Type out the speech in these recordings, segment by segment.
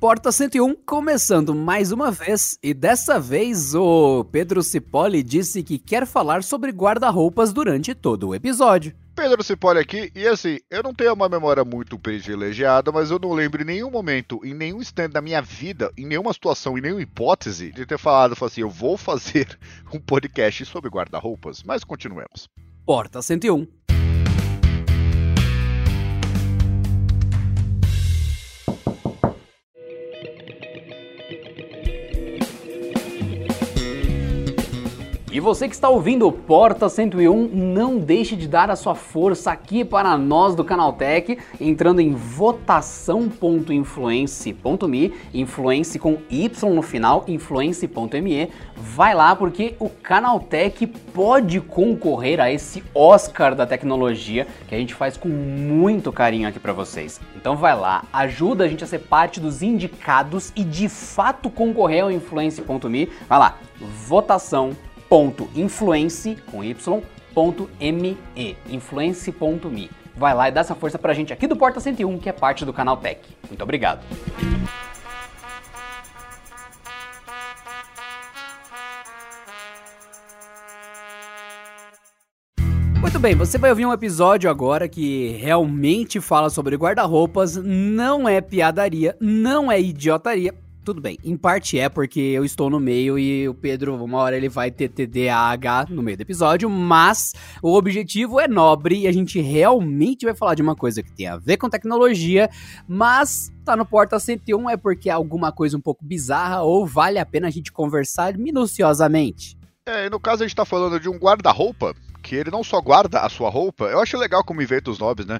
Porta 101 começando mais uma vez e dessa vez o Pedro Cipolli disse que quer falar sobre guarda-roupas durante todo o episódio. Pedro Cipolli aqui, e assim, eu não tenho uma memória muito privilegiada, mas eu não lembro em nenhum momento, em nenhum instante da minha vida, em nenhuma situação, em nenhuma hipótese, de ter falado assim, eu vou fazer um podcast sobre guarda-roupas, mas continuemos. Porta 101 E você que está ouvindo o Porta 101, não deixe de dar a sua força aqui para nós do Canaltech, entrando em votação.influence.me, influence com Y no final, influence.me. Vai lá porque o Canaltech pode concorrer a esse Oscar da tecnologia que a gente faz com muito carinho aqui para vocês. Então vai lá, ajuda a gente a ser parte dos indicados e de fato concorrer ao influence.me. Vai lá, votação influence com y.me, influence.me. Vai lá e dá essa força pra gente aqui do Porta 101, que é parte do canal Tech. Muito obrigado. Muito bem, você vai ouvir um episódio agora que realmente fala sobre guarda-roupas, não é piadaria, não é idiotaria, tudo bem. Em parte é porque eu estou no meio e o Pedro, uma hora ele vai ter TDAH no meio do episódio, mas o objetivo é nobre e a gente realmente vai falar de uma coisa que tem a ver com tecnologia, mas tá no Porta 101 é porque é alguma coisa um pouco bizarra ou vale a pena a gente conversar minuciosamente. É, e no caso a gente tá falando de um guarda-roupa, que ele não só guarda a sua roupa, eu acho legal como inventa os nomes, né?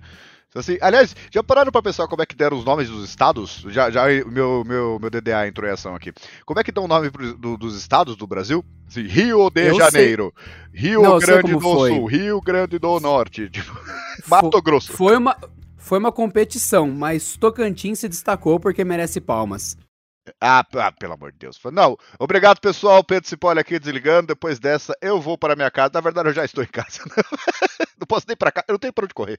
Assim, aliás, já pararam pra pensar como é que deram os nomes dos estados? Já, já meu, meu, meu DDA entrou em ação aqui. Como é que dão o nome do, dos estados do Brasil? Assim, Rio de Eu Janeiro, sei. Rio Não, Grande do foi. Sul, Rio Grande do Norte, tipo, Mato Grosso. Foi uma, foi uma competição, mas Tocantins se destacou porque merece palmas. Ah, ah, pelo amor de Deus. Não, obrigado pessoal, Pedro Cipolli aqui desligando. Depois dessa, eu vou para minha casa. Na verdade, eu já estou em casa. não posso nem para cá, eu não tenho para onde correr.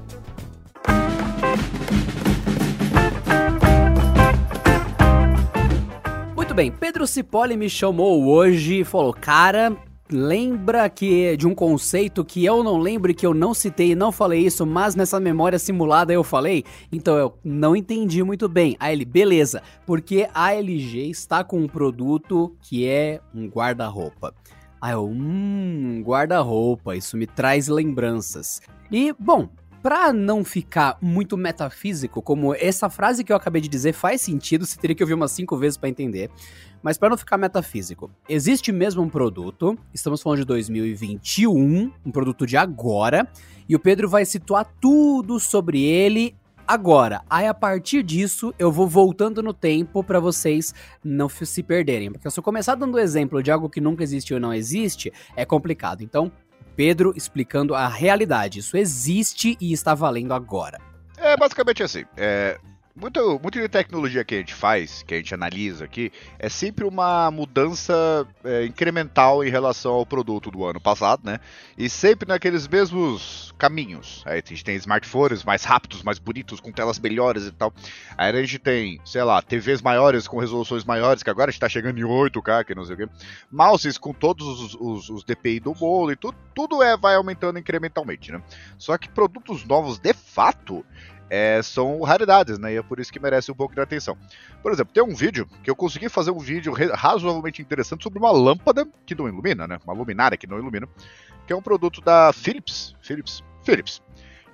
Muito bem, Pedro Cipolli me chamou hoje e falou: Cara, lembra que de um conceito que eu não lembro que eu não citei e não falei isso, mas nessa memória simulada eu falei? Então eu não entendi muito bem. Aí ele, beleza, porque a LG está com um produto que é um guarda-roupa. Aí eu, hum, guarda-roupa, isso me traz lembranças. E, bom, Pra não ficar muito metafísico, como essa frase que eu acabei de dizer faz sentido, você teria que ouvir umas cinco vezes para entender. Mas para não ficar metafísico, existe mesmo um produto, estamos falando de 2021, um produto de agora, e o Pedro vai situar tudo sobre ele agora. Aí a partir disso, eu vou voltando no tempo para vocês não se perderem, porque se eu começar dando exemplo de algo que nunca existiu ou não existe, é complicado. Então, Pedro explicando a realidade. Isso existe e está valendo agora. É basicamente assim. É, muito, muito de tecnologia que a gente faz, que a gente analisa aqui, é sempre uma mudança é, incremental em relação ao produto do ano passado, né? E sempre naqueles mesmos caminhos. Aí a gente tem smartphones mais rápidos, mais bonitos, com telas melhores e tal. Aí a gente tem, sei lá, TVs maiores com resoluções maiores, que agora a gente tá chegando em 8K, que não sei o quê. Mouses com todos os, os, os DPI do bolo e tudo, tudo é, vai aumentando incrementalmente, né? Só que produtos novos, de fato, é, são raridades, né? E é por isso que merece um pouco de atenção. Por exemplo, tem um vídeo que eu consegui fazer um vídeo razoavelmente interessante sobre uma lâmpada que não ilumina, né? Uma luminária que não ilumina, que é um produto da Philips, Philips, Philips,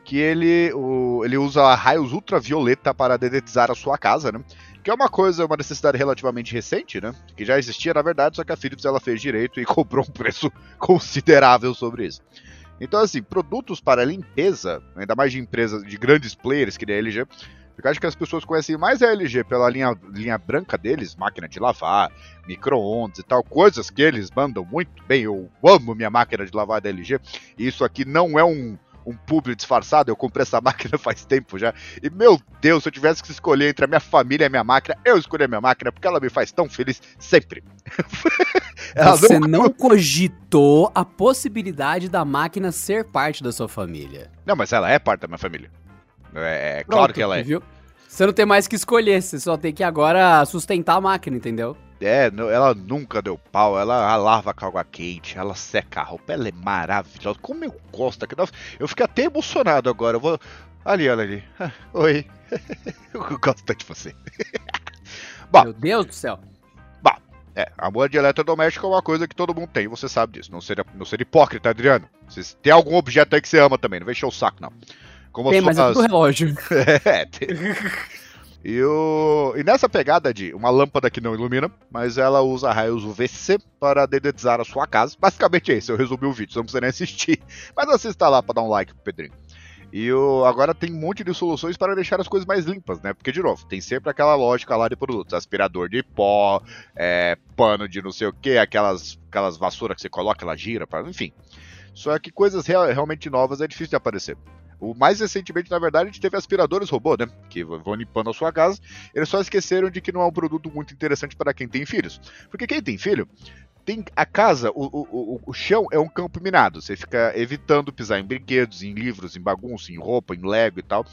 que ele, o, ele usa raios ultravioleta para dedetizar a sua casa, né? Que é uma coisa, uma necessidade relativamente recente, né? Que já existia na verdade, só que a Philips ela fez direito e cobrou um preço considerável sobre isso. Então, assim, produtos para limpeza, ainda mais de empresas, de grandes players que nem a LG, eu acho que as pessoas conhecem mais a LG pela linha, linha branca deles, máquina de lavar, micro-ondas e tal, coisas que eles mandam muito bem. Eu amo minha máquina de lavar da LG. E isso aqui não é um, um publi disfarçado, eu comprei essa máquina faz tempo já. E meu Deus, se eu tivesse que escolher entre a minha família e a minha máquina, eu escolhi a minha máquina porque ela me faz tão feliz sempre. Você não... não cogitou a possibilidade da máquina ser parte da sua família. Não, mas ela é parte da minha família. É, é claro Pronto, que ela é. Viu? Você não tem mais que escolher, você só tem que agora sustentar a máquina, entendeu? É, ela nunca deu pau, ela lava com água quente, ela seca a roupa, ela é maravilhosa. Como eu gosto aqui. Eu fiquei até emocionado agora. Eu vou. Ali, olha ali. Oi. eu gosto de você. Bom, Meu Deus do céu. Bom, é, amor de eletrodoméstico é uma coisa que todo mundo tem, você sabe disso. Não ser, não ser hipócrita, Adriano. Se tem algum objeto aí que você ama também, não vem encher o saco, não. Como tem, mas é do relógio. é, tem. E, o... e nessa pegada de uma lâmpada que não ilumina, mas ela usa raios UVC para dedetizar a sua casa. Basicamente é isso, eu resumi o vídeo, você não precisa nem assistir. Mas assista lá para dar um like pro Pedrinho. E o, agora tem um monte de soluções para deixar as coisas mais limpas, né? Porque, de novo, tem sempre aquela lógica lá de produtos: aspirador de pó, é, pano de não sei o que, aquelas, aquelas vassouras que você coloca, ela gira, pra, enfim. Só que coisas real, realmente novas é difícil de aparecer. O mais recentemente, na verdade, a gente teve aspiradores robô, né? Que vão limpando a sua casa. Eles só esqueceram de que não é um produto muito interessante para quem tem filhos. Porque quem tem filho, tem a casa, o, o, o, chão é um campo minado. Você fica evitando pisar em brinquedos, em livros, em bagunça, em roupa, em Lego e tal.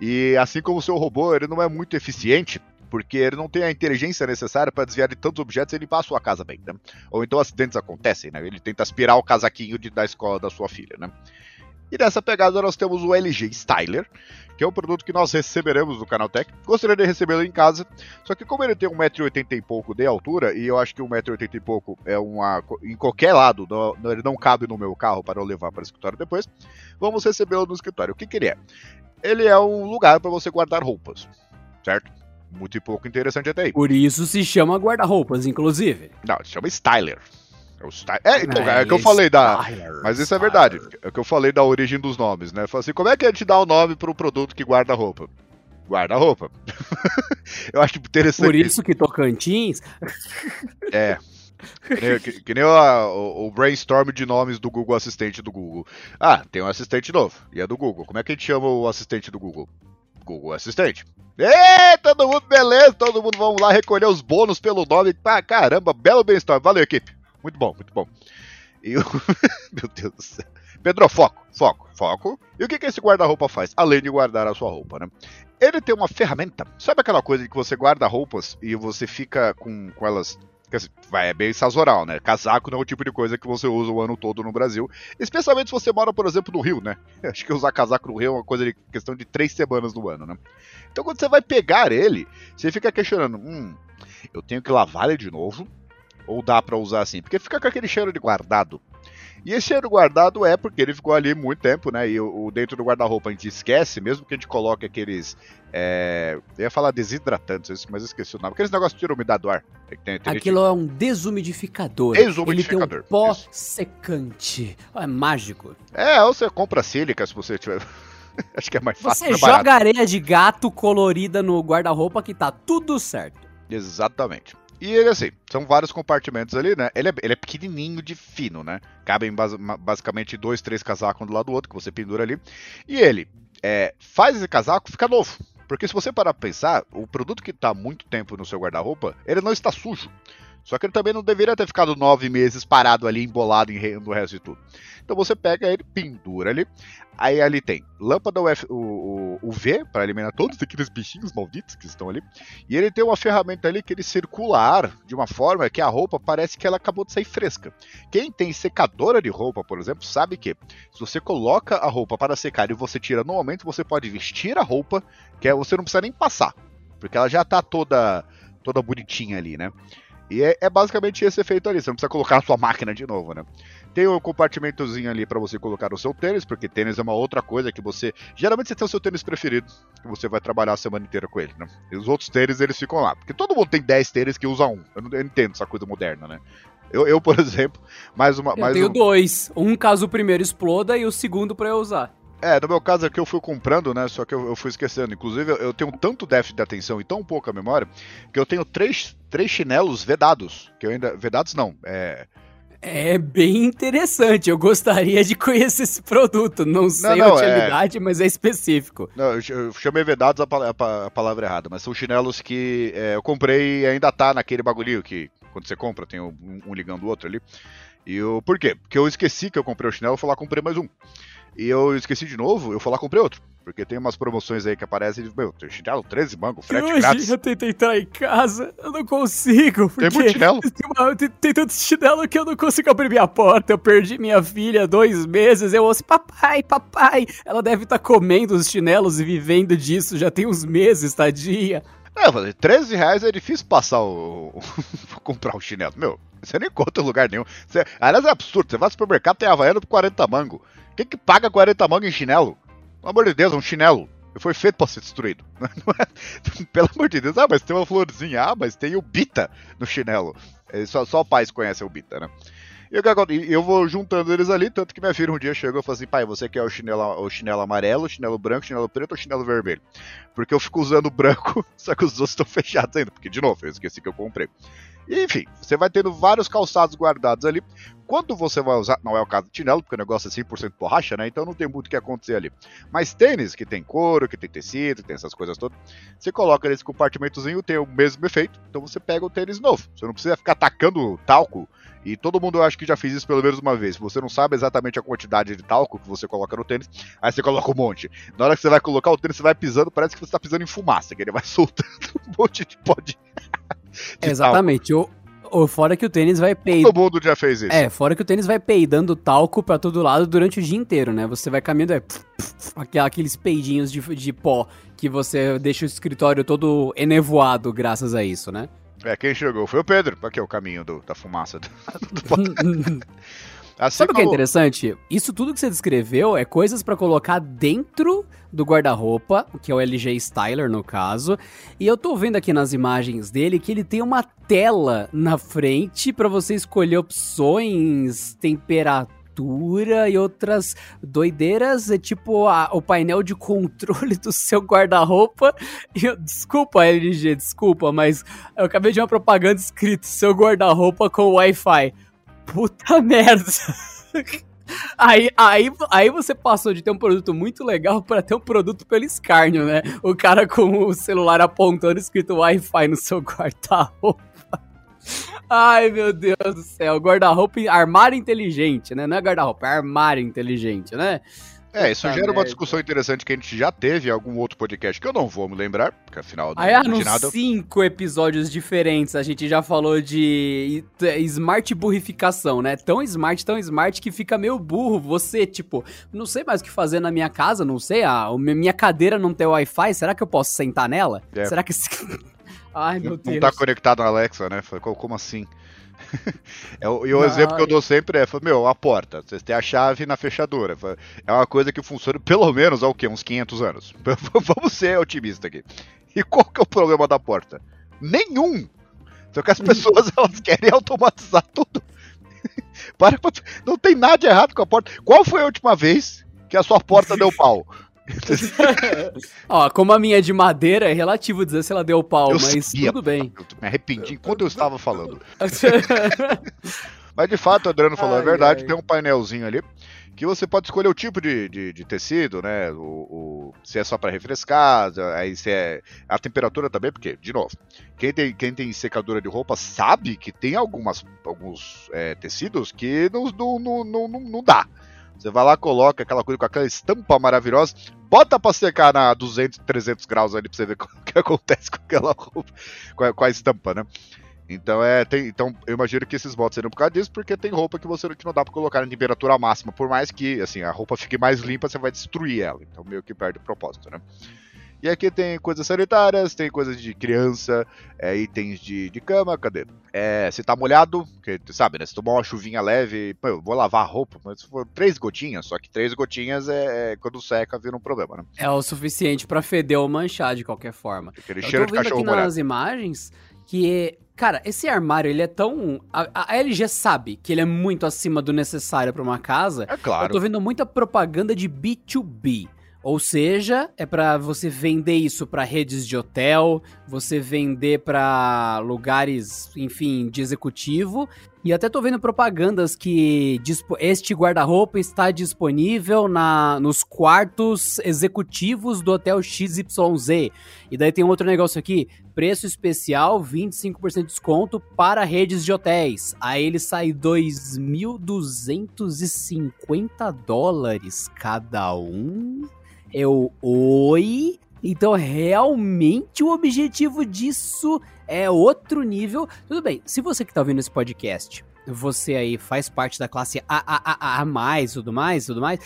E assim como o seu robô, ele não é muito eficiente porque ele não tem a inteligência necessária para desviar de tantos objetos e limpar a sua casa bem, né? Ou então acidentes acontecem, né? Ele tenta aspirar o casaquinho de, da escola da sua filha, né? E nessa pegada nós temos o LG Styler, que é um produto que nós receberemos do Canaltech. Gostaria de recebê-lo em casa, só que como ele tem 1,80m e pouco de altura, e eu acho que 1,80m e pouco é uma. em qualquer lado, não, ele não cabe no meu carro para eu levar para o escritório depois, vamos recebê-lo no escritório. O que, que ele é? Ele é um lugar para você guardar roupas, certo? Muito e pouco interessante até aí. Por isso se chama guarda-roupas, inclusive. Não, se chama Styler. É, o é, então, é, é que eu falei da. Mas isso é verdade. É que eu falei da origem dos nomes, né? Falei assim, como é que a gente dá o nome para um produto que guarda roupa? Guarda-roupa. eu acho interessante. Por isso que Tocantins. é. Que nem, que, que nem o, o, o, brainstorm de nomes do Google Assistente do Google. Ah, tem um assistente novo, e é do Google. Como é que a gente chama o assistente do Google? Google Assistente. Ê, todo mundo beleza, todo mundo vamos lá recolher os bônus pelo nome. Ah, caramba, belo brainstorm. Valeu, equipe. Muito bom, muito bom. E o... Meu Deus do céu. Pedro, foco, foco, foco. E o que, que esse guarda-roupa faz? Além de guardar a sua roupa, né? Ele tem uma ferramenta. Sabe aquela coisa de que você guarda roupas e você fica com, com elas vai, é bem sazonal, né? Casaco não é o tipo de coisa que você usa o ano todo no Brasil. Especialmente se você mora, por exemplo, no Rio, né? Acho que usar casaco no Rio é uma coisa de questão de três semanas no ano, né? Então quando você vai pegar ele, você fica questionando: hum, eu tenho que lavar ele de novo, ou dá para usar assim? Porque fica com aquele cheiro de guardado. E esse cheiro guardado é porque ele ficou ali muito tempo, né? E o, o dentro do guarda-roupa a gente esquece, mesmo que a gente coloque aqueles. É, eu ia falar desidratantes, mas esqueci o nome. Aqueles negócios que tiram umidade do ar. Tem, tem Aquilo é um desumidificador. Desumidificador. Ele tem um pó Isso. secante. É mágico. É, ou você compra sílica se você tiver. Acho que é mais fácil. Você joga areia de gato colorida no guarda-roupa que tá tudo certo. Exatamente. E ele, assim, são vários compartimentos ali, né? Ele é, ele é pequenininho de fino, né? Cabem bas basicamente dois, três casacos um do lado do outro que você pendura ali. E ele é, faz esse casaco ficar novo. Porque se você parar pra pensar, o produto que tá muito tempo no seu guarda-roupa, ele não está sujo. Só que ele também não deveria ter ficado nove meses parado ali, embolado em no resto de tudo. Então você pega ele, pendura ali. Aí ali tem lâmpada UV, o, o, V para eliminar todos aqueles bichinhos malditos que estão ali. E ele tem uma ferramenta ali que ele circula ar de uma forma que a roupa parece que ela acabou de sair fresca. Quem tem secadora de roupa, por exemplo, sabe que se você coloca a roupa para secar e você tira no momento, você pode vestir a roupa, que é, você não precisa nem passar, porque ela já está toda toda bonitinha ali, né? E é, é, basicamente esse efeito ali, você não precisa colocar a sua máquina de novo, né? Tem um compartimentozinho ali para você colocar o seu tênis, porque tênis é uma outra coisa que você. Geralmente você tem o seu tênis preferido, que você vai trabalhar a semana inteira com ele, né? E os outros tênis eles ficam lá. Porque todo mundo tem 10 tênis que usa um. Eu não eu entendo essa coisa moderna, né? Eu, eu por exemplo, mais uma. Eu mais tenho um... dois. Um caso o primeiro exploda e o segundo para eu usar. É, no meu caso aqui eu fui comprando, né? Só que eu, eu fui esquecendo. Inclusive, eu tenho tanto déficit de atenção e tão pouca memória que eu tenho três, três chinelos vedados. Que eu ainda. Vedados não. É. É bem interessante. Eu gostaria de conhecer esse produto. Não sei não, não, a utilidade, é... mas é específico. Não, eu chamei vedados a, a, a palavra errada, mas são chinelos que é, eu comprei e ainda tá naquele bagulhinho que quando você compra tem um, um ligando o outro ali. E eu, por quê? Porque eu esqueci que eu comprei o chinelo, eu fui lá comprei mais um. E eu esqueci de novo, eu fui lá comprei outro. Porque tem umas promoções aí que aparecem e meu, tem chinelo 13 mangos, frete hoje grátis. eu tentei entrar em casa, eu não consigo. Tem muito chinelo? Tem, uma, tem, tem, tanto chinelo que eu não consigo abrir minha porta. Eu perdi minha filha dois meses. Eu ouço, papai, papai. Ela deve estar tá comendo os chinelos e vivendo disso já tem uns meses, tadinha. É, falei, 13 reais é difícil passar o. comprar um chinelo. Meu, você nem encontra em lugar nenhum. Você... Aliás, é absurdo. Você vai no supermercado, tem Havaiano por 40 mango. Quem que paga 40 mango em chinelo? Pelo amor de Deus, é um chinelo. Foi feito para ser destruído. Pelo amor de Deus, ah, mas tem uma florzinha, ah, mas tem o Bita no chinelo. Só, só pais conhecem o Bita, né? E eu vou juntando eles ali, tanto que minha filha um dia chegou e falou assim: pai, você quer o chinelo, o chinelo amarelo, o chinelo branco, o chinelo preto ou chinelo vermelho? Porque eu fico usando branco, só que os outros estão fechados ainda, porque de novo, eu esqueci que eu comprei. Enfim, você vai tendo vários calçados guardados ali. Quando você vai usar, não é o caso do chinelo, porque o negócio é 100% borracha, né? Então não tem muito o que acontecer ali. Mas tênis, que tem couro, que tem tecido, que tem essas coisas todas, você coloca nesse compartimentozinho, tem o mesmo efeito, então você pega o tênis novo. Você não precisa ficar atacando talco e todo mundo eu acho que já fez isso pelo menos uma vez. Você não sabe exatamente a quantidade de talco que você coloca no tênis, aí você coloca um monte. Na hora que você vai colocar o tênis, você vai pisando, parece que você está pisando em fumaça, que ele vai soltando um monte de pó de Exatamente. O, o, fora que o tênis vai peidando. Todo mundo já fez isso. É, fora que o tênis vai peidando talco pra todo lado durante o dia inteiro, né? Você vai caminhando, é. aqueles peidinhos de, de pó que você deixa o escritório todo enevoado graças a isso, né? É, quem chegou foi o Pedro. Aqui é o caminho do, da fumaça. Do, do... Assim Sabe o que é interessante? Isso tudo que você descreveu é coisas para colocar dentro do guarda-roupa, que é o LG Styler no caso. E eu tô vendo aqui nas imagens dele que ele tem uma tela na frente para você escolher opções, temperatura e outras doideiras, é tipo a, o painel de controle do seu guarda-roupa. Desculpa, LG, desculpa, mas eu acabei de uma propaganda escrito seu guarda-roupa com Wi-Fi. Puta merda. Aí, aí, aí você passou de ter um produto muito legal para ter um produto pelo escárnio, né? O cara com o celular apontando escrito Wi-Fi no seu guarda-roupa. Ai, meu Deus do céu. Guarda-roupa, armário inteligente, né? Não é guarda-roupa, é armário inteligente, né? É, isso gera uma discussão interessante que a gente já teve em algum outro podcast que eu não vou me lembrar, porque afinal não Aí, ah, nos nada. cinco episódios diferentes a gente já falou de smart burrificação, né? Tão smart, tão smart que fica meio burro. Você, tipo, não sei mais o que fazer na minha casa, não sei, a minha cadeira não tem Wi-Fi, será que eu posso sentar nela? É. Será que... Ai, meu não, Deus. Não tá conectado na Alexa, né? Como assim? é, e o exemplo que eu dou sempre é, meu, a porta, vocês têm a chave na fechadura. É uma coisa que funciona pelo menos há o quê? Uns 500 anos. Vamos ser otimistas aqui. E qual que é o problema da porta? Nenhum! Só que as pessoas elas querem automatizar tudo. Para, não tem nada de errado com a porta. Qual foi a última vez que a sua porta deu pau? Ó, como a minha é de madeira, é relativo dizer se ela deu pau, eu mas sabia, tudo bem. Eu me arrependi enquanto eu estava falando. mas de fato, o Adriano falou, é ai, é verdade, ai. tem um painelzinho ali que você pode escolher o tipo de, de, de tecido, né? O, o, se é só para refrescar, aí se é a temperatura também, porque, de novo, quem tem, quem tem secadora de roupa sabe que tem algumas, alguns é, tecidos que não, não, não, não, não dá. Você vai lá, coloca aquela coisa com aquela estampa maravilhosa, bota pra secar na 200, 300 graus ali pra você ver o que acontece com aquela roupa, com a, com a estampa, né? Então, é, tem, então eu imagino que esses votos seriam por causa disso, porque tem roupa que você não dá pra colocar em temperatura máxima, por mais que assim, a roupa fique mais limpa, você vai destruir ela. Então meio que perde o propósito, né? E aqui tem coisas sanitárias, tem coisas de criança, é, itens de, de cama, cadê? É, se tá molhado, que, sabe, né? Se tomar uma chuvinha leve, pô, eu vou lavar a roupa, mas se for três gotinhas, só que três gotinhas é, é quando seca vira um problema, né? É o suficiente para feder ou manchar de qualquer forma. Aquele cheiro de cachorro aqui nas imagens que Cara, esse armário, ele é tão. A, a, LG sabe que ele é muito acima do necessário para uma casa. É claro. Eu tô vendo muita propaganda de B2B. Ou seja, é para você vender isso para redes de hotel, você vender para lugares, enfim, de executivo. E até tô vendo propagandas que este guarda-roupa está disponível na, nos quartos executivos do hotel XYZ. E daí tem outro negócio aqui, preço especial, 25% de desconto para redes de hotéis. Aí ele sai 2.250 dólares cada um. Eu, oi? Então, realmente o objetivo disso é outro nível. Tudo bem, se você que tá ouvindo esse podcast, você aí faz parte da classe A, A, mais, tudo mais, tudo mais,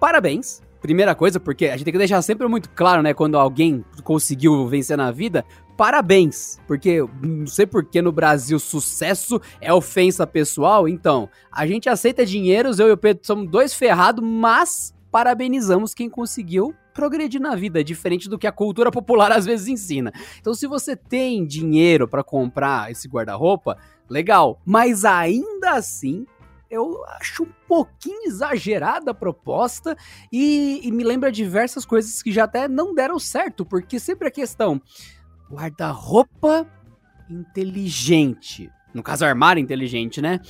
parabéns. Primeira coisa, porque a gente tem que deixar sempre muito claro, né, quando alguém conseguiu vencer na vida, parabéns, porque não sei porque no Brasil sucesso é ofensa pessoal, então a gente aceita dinheiros, eu e o Pedro somos dois ferrados, mas parabenizamos quem conseguiu progredir na vida, diferente do que a cultura popular às vezes ensina. Então, se você tem dinheiro para comprar esse guarda-roupa, legal, mas ainda assim eu acho um pouquinho exagerada a proposta e, e, me lembra diversas coisas que já até não deram certo, porque sempre a questão guarda-roupa inteligente, no caso armário inteligente, né?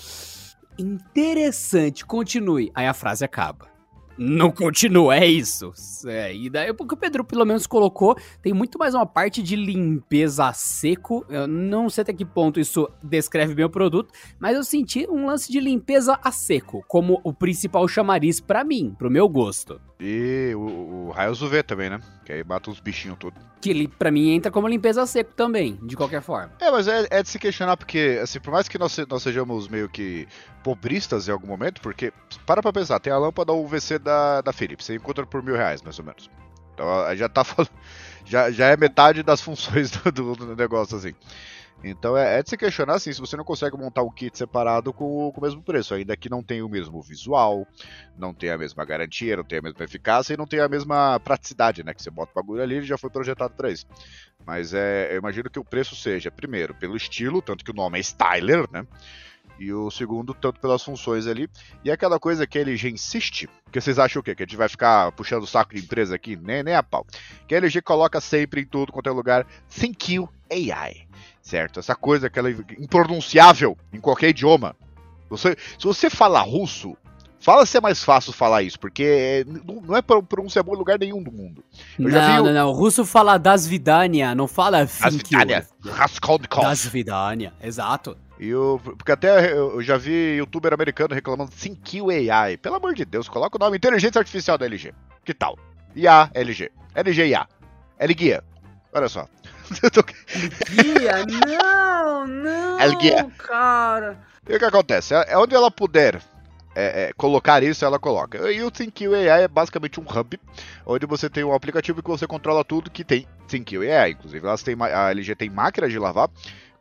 Interessante, continue. Aí a frase acaba não continua, é isso. É, e daí, porque o Pedro pelo menos colocou, tem muito mais uma parte de limpeza a seco. Eu não sei até que ponto isso descreve bem o produto, mas eu senti um lance de limpeza a seco, como o principal chamariz para mim, pro meu gosto. E o, o raios UV também, né? Que aí mata os bichinhos todos. Que pra mim, entra como limpeza a seco também, de qualquer forma. É, mas é, é de se questionar, porque, assim, por mais que nós, nós sejamos meio que pobristas em algum momento, porque, para pra pensar, tem a lâmpada UVC da, da Philips, você encontra por mil reais, mais ou menos. Então, já tá já, já é metade das funções do, do, do negócio, assim. Então é, é, de se questionar assim, se você não consegue montar um kit separado com, com, o mesmo preço, ainda que não tenha o mesmo visual, não tenha a mesma garantia, não tenha a mesma eficácia e não tenha a mesma praticidade, né? Que você bota o bagulho ali e já foi projetado para isso. Mas é, eu imagino que o preço seja, primeiro, pelo estilo, tanto que o nome é Styler, né? E o segundo, tanto pelas funções ali. E aquela coisa que a LG insiste, que vocês acham o quê? Que a gente vai ficar puxando o saco de empresa aqui? Nem, nem a pau. Que a LG coloca sempre em tudo quanto é lugar, Thank you AI certo? Essa coisa que ela é impronunciável em qualquer idioma. Você, se você fala russo, fala se é mais fácil falar isso, porque não é pronúncia boa em lugar nenhum do mundo. Eu não, não, não. O russo fala das vidania, não fala Dasvidania. Das vidania, exato. E eu, porque até eu já vi youtuber americano reclamando you AI. Pelo amor de Deus, coloca o nome Inteligência Artificial da LG. Que tal? IA LG. LG IA. LGuia. Olha só. Guia? Não, não, El guia. cara. E o que acontece? É, é onde ela puder é, é, colocar isso, ela coloca. E o ThinQ AI é basicamente um hub, onde você tem um aplicativo que você controla tudo que tem ThinQ AI. Inclusive, elas têm, a LG tem máquina de lavar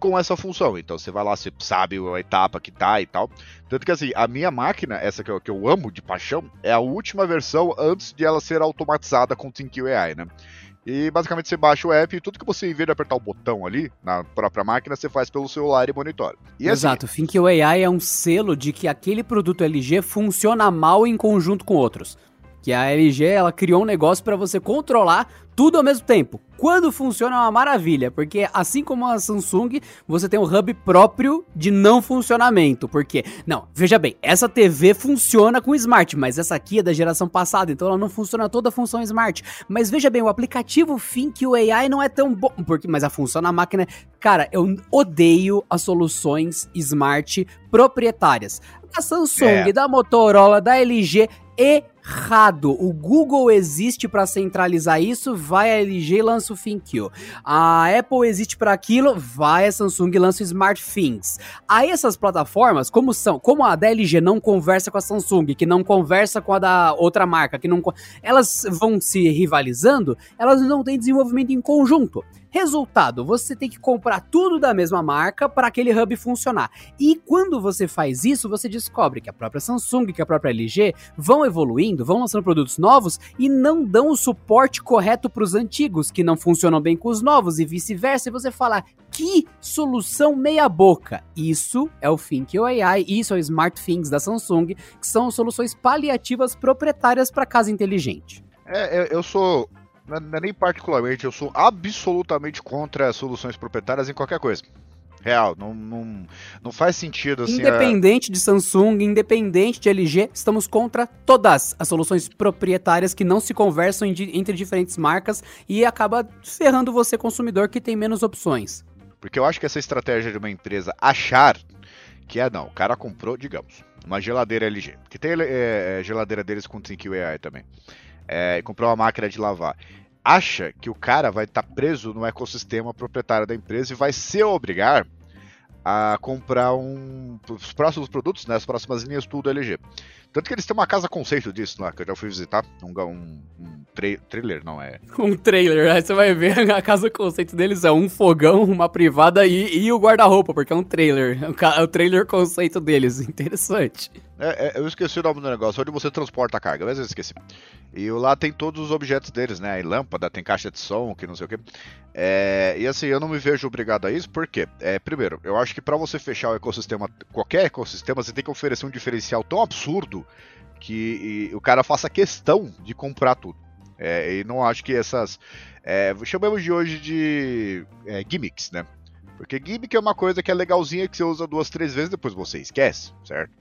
com essa função. Então você vai lá, você sabe a etapa que tá e tal. Tanto que assim, a minha máquina, essa que eu, que eu amo de paixão, é a última versão antes de ela ser automatizada com o ThinQ AI, né? E basicamente você baixa o app e tudo que você, em vez de apertar o botão ali, na própria máquina, você faz pelo celular e monitora. E assim, Exato, assim, ThinkU AI é um selo de que aquele produto LG funciona mal em conjunto com outros que a LG ela criou um negócio para você controlar tudo ao mesmo tempo. Quando funciona é uma maravilha, porque assim como a Samsung, você tem um hub próprio de não funcionamento. Porque, não, veja bem, essa TV funciona com Smart, mas essa aqui é da geração passada, então ela não funciona toda a função Smart. Mas veja bem, o aplicativo Think o AI não é tão bom, porque mas a função na máquina, cara, eu odeio as soluções Smart proprietárias. Da Samsung, é. da Motorola, da LG, errado. O Google existe para centralizar isso, vai a LG e lança o ThinQ. A Apple existe para aquilo, vai a Samsung e lança o Smart Things. Aí essas plataformas, como são, como a da LG não conversa com a Samsung, que não conversa com a da outra marca, que não elas vão se rivalizando, elas não têm desenvolvimento em conjunto. Resultado, você tem que comprar tudo da mesma marca para aquele hub funcionar. E quando você faz isso, você descobre que a própria Samsung, que a própria LG vão evoluindo, vão lançando produtos novos e não dão o suporte correto para os antigos, que não funcionam bem com os novos e vice-versa. E você fala, que solução meia boca. Isso é o Think AI, isso é o Smart Things da Samsung, que são soluções paliativas proprietárias para casa inteligente. É, eu sou não é nem particularmente, eu sou absolutamente contra soluções proprietárias em qualquer coisa. Real, não, não, não faz sentido assim. Independente a... de Samsung, independente de LG, estamos contra todas as soluções proprietárias que não se conversam entre diferentes marcas e acaba ferrando você, consumidor, que tem menos opções. Porque eu acho que essa estratégia de uma empresa achar que é não, o cara comprou, digamos, uma geladeira LG, que tem é, é, geladeira deles com ThinQ AI também é, e comprou uma máquina de lavar, acha que o cara vai estar tá preso no ecossistema proprietário da empresa e vai se obrigar a comprar um, os próximos produtos, né, as próximas linhas tudo LG. Tanto que eles têm uma casa conceito disso lá, que eu já fui visitar. Um, um, um tra trailer, não é? Um trailer, aí você vai ver a casa conceito deles é um fogão, uma privada e, e o guarda-roupa, porque é um trailer. É o trailer conceito deles. Interessante. É, é, eu esqueci o nome do negócio, onde você transporta a carga, mas eu esqueci. E lá tem todos os objetos deles, né? Tem lâmpada, tem caixa de som, que não sei o que. É, e assim, eu não me vejo obrigado a isso, porque, é, primeiro, eu acho que para você fechar o ecossistema, qualquer ecossistema, você tem que oferecer um diferencial tão absurdo que e, o cara faça questão de comprar tudo. É, e não acho que essas. É, chamamos de hoje de é, gimmicks, né? Porque gimmick é uma coisa que é legalzinha que você usa duas, três vezes depois você esquece, certo?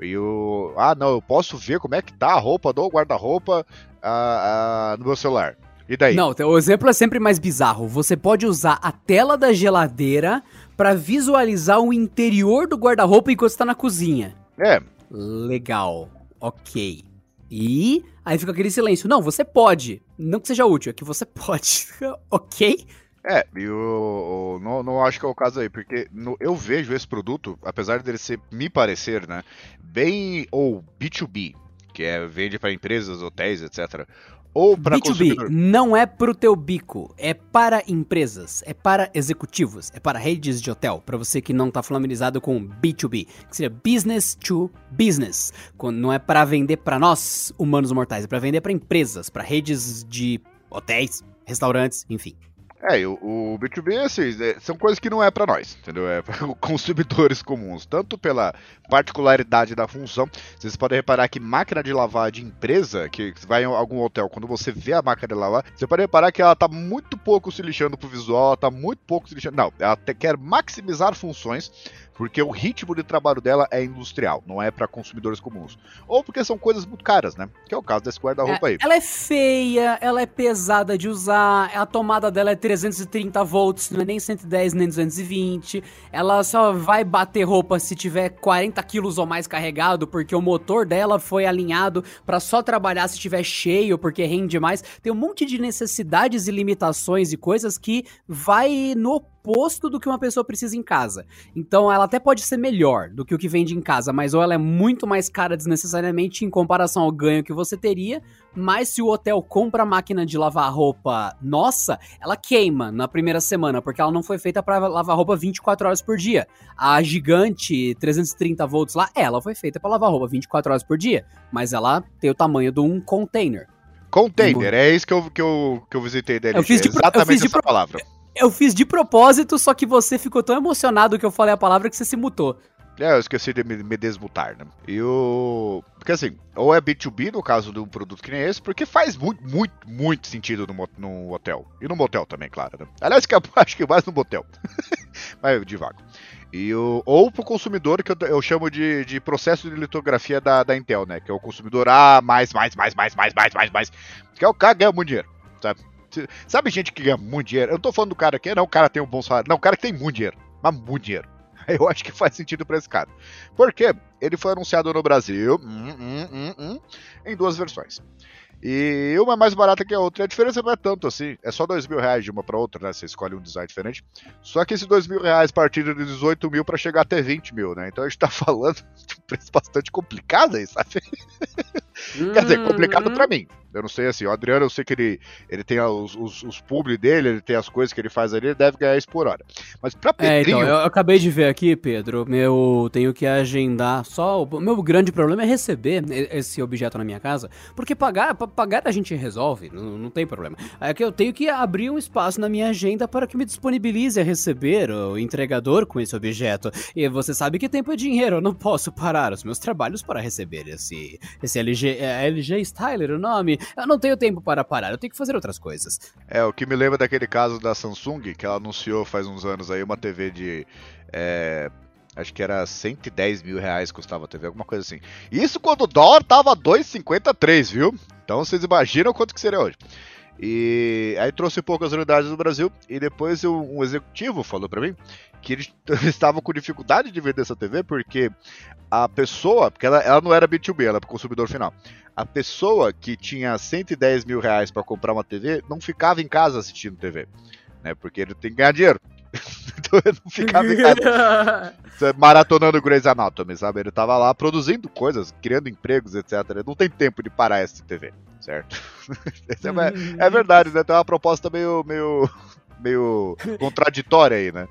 E o. Ah, não, eu posso ver como é que tá a roupa do guarda-roupa ah, ah, no meu celular. E daí? Não, o exemplo é sempre mais bizarro. Você pode usar a tela da geladeira para visualizar o interior do guarda-roupa enquanto está na cozinha. É. Legal. Ok. E aí fica aquele silêncio. Não, você pode. Não que seja útil, é que você pode. ok? É, e o, não, não acho que é o caso aí, porque no, eu vejo esse produto, apesar dele ser, me parecer, né, bem ou B2B, que é vende para empresas, hotéis, etc. Ou para consumidor. não é pro teu bico, é para empresas, é para executivos, é para redes de hotel, para você que não tá familiarizado com B2B, que seria business to business, quando não é para vender para nós, humanos mortais, é para vender para empresas, para redes de hotéis, restaurantes, enfim. É, o, o B2B, assim, é, são coisas que não é para nós, entendeu? É para consumidores comuns. Tanto pela particularidade da função, vocês podem reparar que máquina de lavar de empresa, que vai em algum hotel, quando você vê a máquina de lavar, você pode reparar que ela tá muito pouco se lixando pro visual, ela tá muito pouco se lixando. Não, ela te, quer maximizar funções porque o ritmo de trabalho dela é industrial, não é para consumidores comuns. Ou porque são coisas muito caras, né? Que é o caso desse guarda-roupa é, aí. Ela é feia, ela é pesada de usar, a tomada dela é 330 volts, não é nem 110 nem 220. Ela só vai bater roupa se tiver 40 quilos ou mais carregado, porque o motor dela foi alinhado para só trabalhar se tiver cheio, porque rende mais. Tem um monte de necessidades e limitações e coisas que vai no oposto do que uma pessoa precisa em casa. Então ela até pode ser melhor do que o que vende em casa, mas ou ela é muito mais cara desnecessariamente em comparação ao ganho que você teria, mas se o hotel compra a máquina de lavar roupa nossa, ela queima na primeira semana, porque ela não foi feita para lavar roupa 24 horas por dia. A gigante 330 volts lá, ela foi feita para lavar roupa 24 horas por dia, mas ela tem o tamanho de um container. Container, é isso que eu, que eu, que eu visitei dele. Eu fiz de, exatamente eu fiz de essa palavra. Eu fiz de propósito, só que você ficou tão emocionado que eu falei a palavra que você se mutou. É, eu esqueci de me, desmutar, né? E o. Porque assim, ou é B2B no caso de um produto que nem esse, porque faz muito, muito, muito sentido no, no hotel. E no motel também, claro, né? Aliás, que acho que mais no motel. Mas devagar. E o, ou pro consumidor, que eu, eu chamo de, de processo de litografia da, da Intel, né? Que é o consumidor A, mais, mais, mais, mais, mais, mais, mais, mais. Que é o cara ganha muito dinheiro, sabe? Sabe gente que ganha muito dinheiro? Eu não tô falando do cara que não, o cara tem um bom salário. Não, o cara que tem muito dinheiro. Mas muito dinheiro. Eu acho que faz sentido para esse cara. Porque ele foi anunciado no Brasil hum, hum, hum, hum, em duas versões. E uma é mais barata que a outra. A diferença não é tanto assim. É só dois mil reais de uma para outra, né? Você escolhe um design diferente. Só que esses dois mil reais partiram de 18 mil para chegar até 20 mil, né? Então a gente tá falando de um preço bastante complicado aí, sabe? Quer dizer, complicado pra mim. Eu não sei assim, o Adriano, eu sei que ele, ele tem os, os, os publi dele, ele tem as coisas que ele faz ali, ele deve ganhar isso por hora. Mas pra Pedrinho... É, então, eu acabei de ver aqui, Pedro, meu, tenho que agendar só, o meu grande problema é receber esse objeto na minha casa, porque pagar, pagar a gente resolve, não, não tem problema. É que eu tenho que abrir um espaço na minha agenda para que me disponibilize a receber o entregador com esse objeto. E você sabe que tempo é dinheiro, eu não posso parar os meus trabalhos para receber esse, esse LG, é, LG Styler, o nome, eu não tenho tempo para parar, eu tenho que fazer outras coisas. É, o que me lembra daquele caso da Samsung, que ela anunciou faz uns anos aí uma TV de. É, acho que era 110 mil reais custava a TV, alguma coisa assim. Isso quando o dólar tava 2,53, viu? Então vocês imaginam quanto que seria hoje. E aí trouxe poucas unidades do Brasil e depois um executivo falou para mim que eles estavam com dificuldade de vender essa TV porque a pessoa, porque ela, ela não era B2B, ela era consumidor final. A pessoa que tinha 110 mil reais para comprar uma TV não ficava em casa assistindo TV, né? Porque ele tem que ganhar dinheiro. então ele não ficava em casa maratonando Grey's Anatomy, sabe? Ele tava lá produzindo coisas, criando empregos, etc. Ele não tem tempo de parar essa TV, certo? é, é, verdade, né? Tem uma proposta meio, meio, meio contraditória aí, né?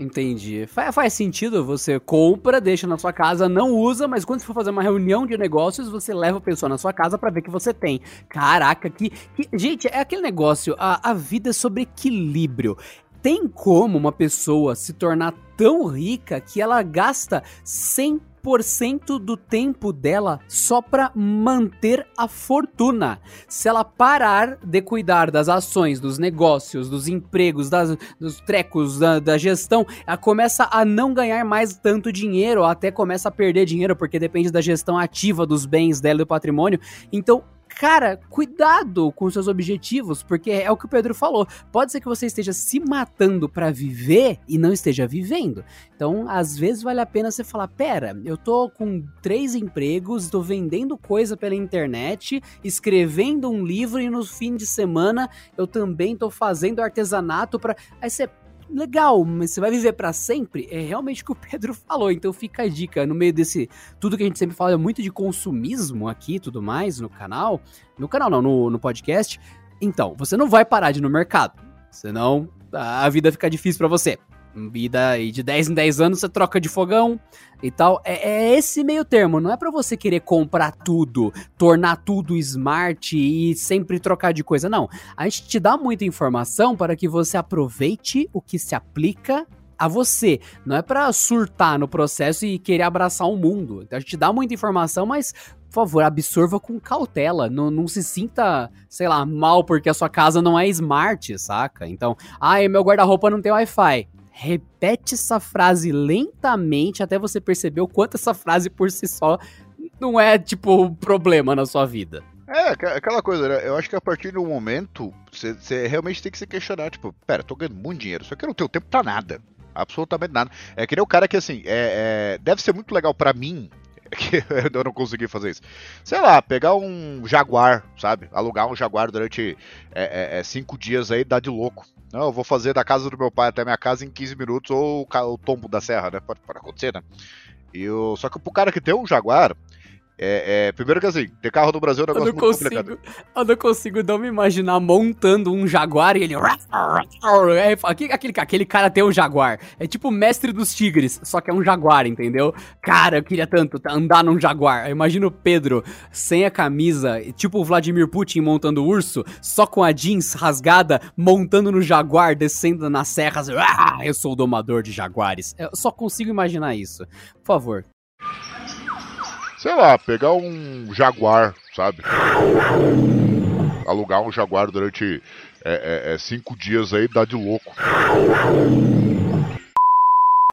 Entendi. Faz, faz sentido, você compra, deixa na sua casa, não usa, mas quando você for fazer uma reunião de negócios, você leva a pessoa na sua casa para ver que você tem. Caraca, que, que. Gente, é aquele negócio, a, a vida é sobre equilíbrio. Tem como uma pessoa se tornar tão rica que ela gasta 100 100% do tempo dela só para manter a fortuna. Se ela parar de cuidar das ações, dos negócios, dos empregos, das, dos trecos, da, da gestão, ela começa a não ganhar mais tanto dinheiro, até começa a perder dinheiro, porque depende da gestão ativa dos bens dela e do patrimônio. Então, cara, cuidado com seus objetivos, porque é o que o Pedro falou. Pode ser que você esteja se matando para viver e não esteja vivendo. Então, às vezes vale a pena você falar: pera, eu tô com três empregos, tô vendendo coisa pela internet, escrevendo um livro e no fim de semana eu também tô fazendo artesanato para. Aí você legal, mas você vai viver para sempre? É realmente o que o Pedro falou. Então fica a dica, no meio desse tudo que a gente sempre fala muito de consumismo aqui e tudo mais no canal, no canal não, no, no podcast. Então, você não vai parar de ir no mercado, senão a vida fica difícil para você e de 10 em 10 anos você troca de fogão e tal. É, é esse meio termo, não é para você querer comprar tudo, tornar tudo smart e sempre trocar de coisa, não. A gente te dá muita informação para que você aproveite o que se aplica a você. Não é para surtar no processo e querer abraçar o mundo. Então a gente dá muita informação, mas por favor, absorva com cautela. Não, não se sinta, sei lá, mal porque a sua casa não é smart, saca? Então, ai, meu guarda-roupa não tem Wi-Fi repete essa frase lentamente até você perceber o quanto essa frase por si só não é, tipo, um problema na sua vida. É, aquela coisa, né? Eu acho que a partir do momento, você realmente tem que se questionar, tipo, pera, tô ganhando muito dinheiro, só que eu não tenho tempo pra nada. Absolutamente nada. É que nem o cara que, assim, é, é deve ser muito legal para mim, eu não consegui fazer isso. Sei lá, pegar um Jaguar, sabe? Alugar um Jaguar durante é, é, é cinco dias aí, dá de louco. Não, eu vou fazer da casa do meu pai até minha casa em 15 minutos ou o, o tombo da serra, né? Pode, pode acontecer, né? E eu, só que pro cara que tem um Jaguar, é, é, primeiro que assim, ter carro no Brasil é um negócio eu não consigo, complicado. Eu não consigo não me imaginar montando um Jaguar e ele. É, aquele, aquele, aquele cara tem um Jaguar. É tipo o mestre dos tigres, só que é um Jaguar, entendeu? Cara, eu queria tanto andar num Jaguar. Imagina o Pedro sem a camisa, tipo o Vladimir Putin montando o urso, só com a jeans rasgada, montando no Jaguar, descendo nas serras. Eu sou o domador de Jaguares. Eu só consigo imaginar isso. Por favor, sei lá, pegar um Jaguar, sabe? Alugar um Jaguar durante é, é, é, cinco dias aí dá de louco.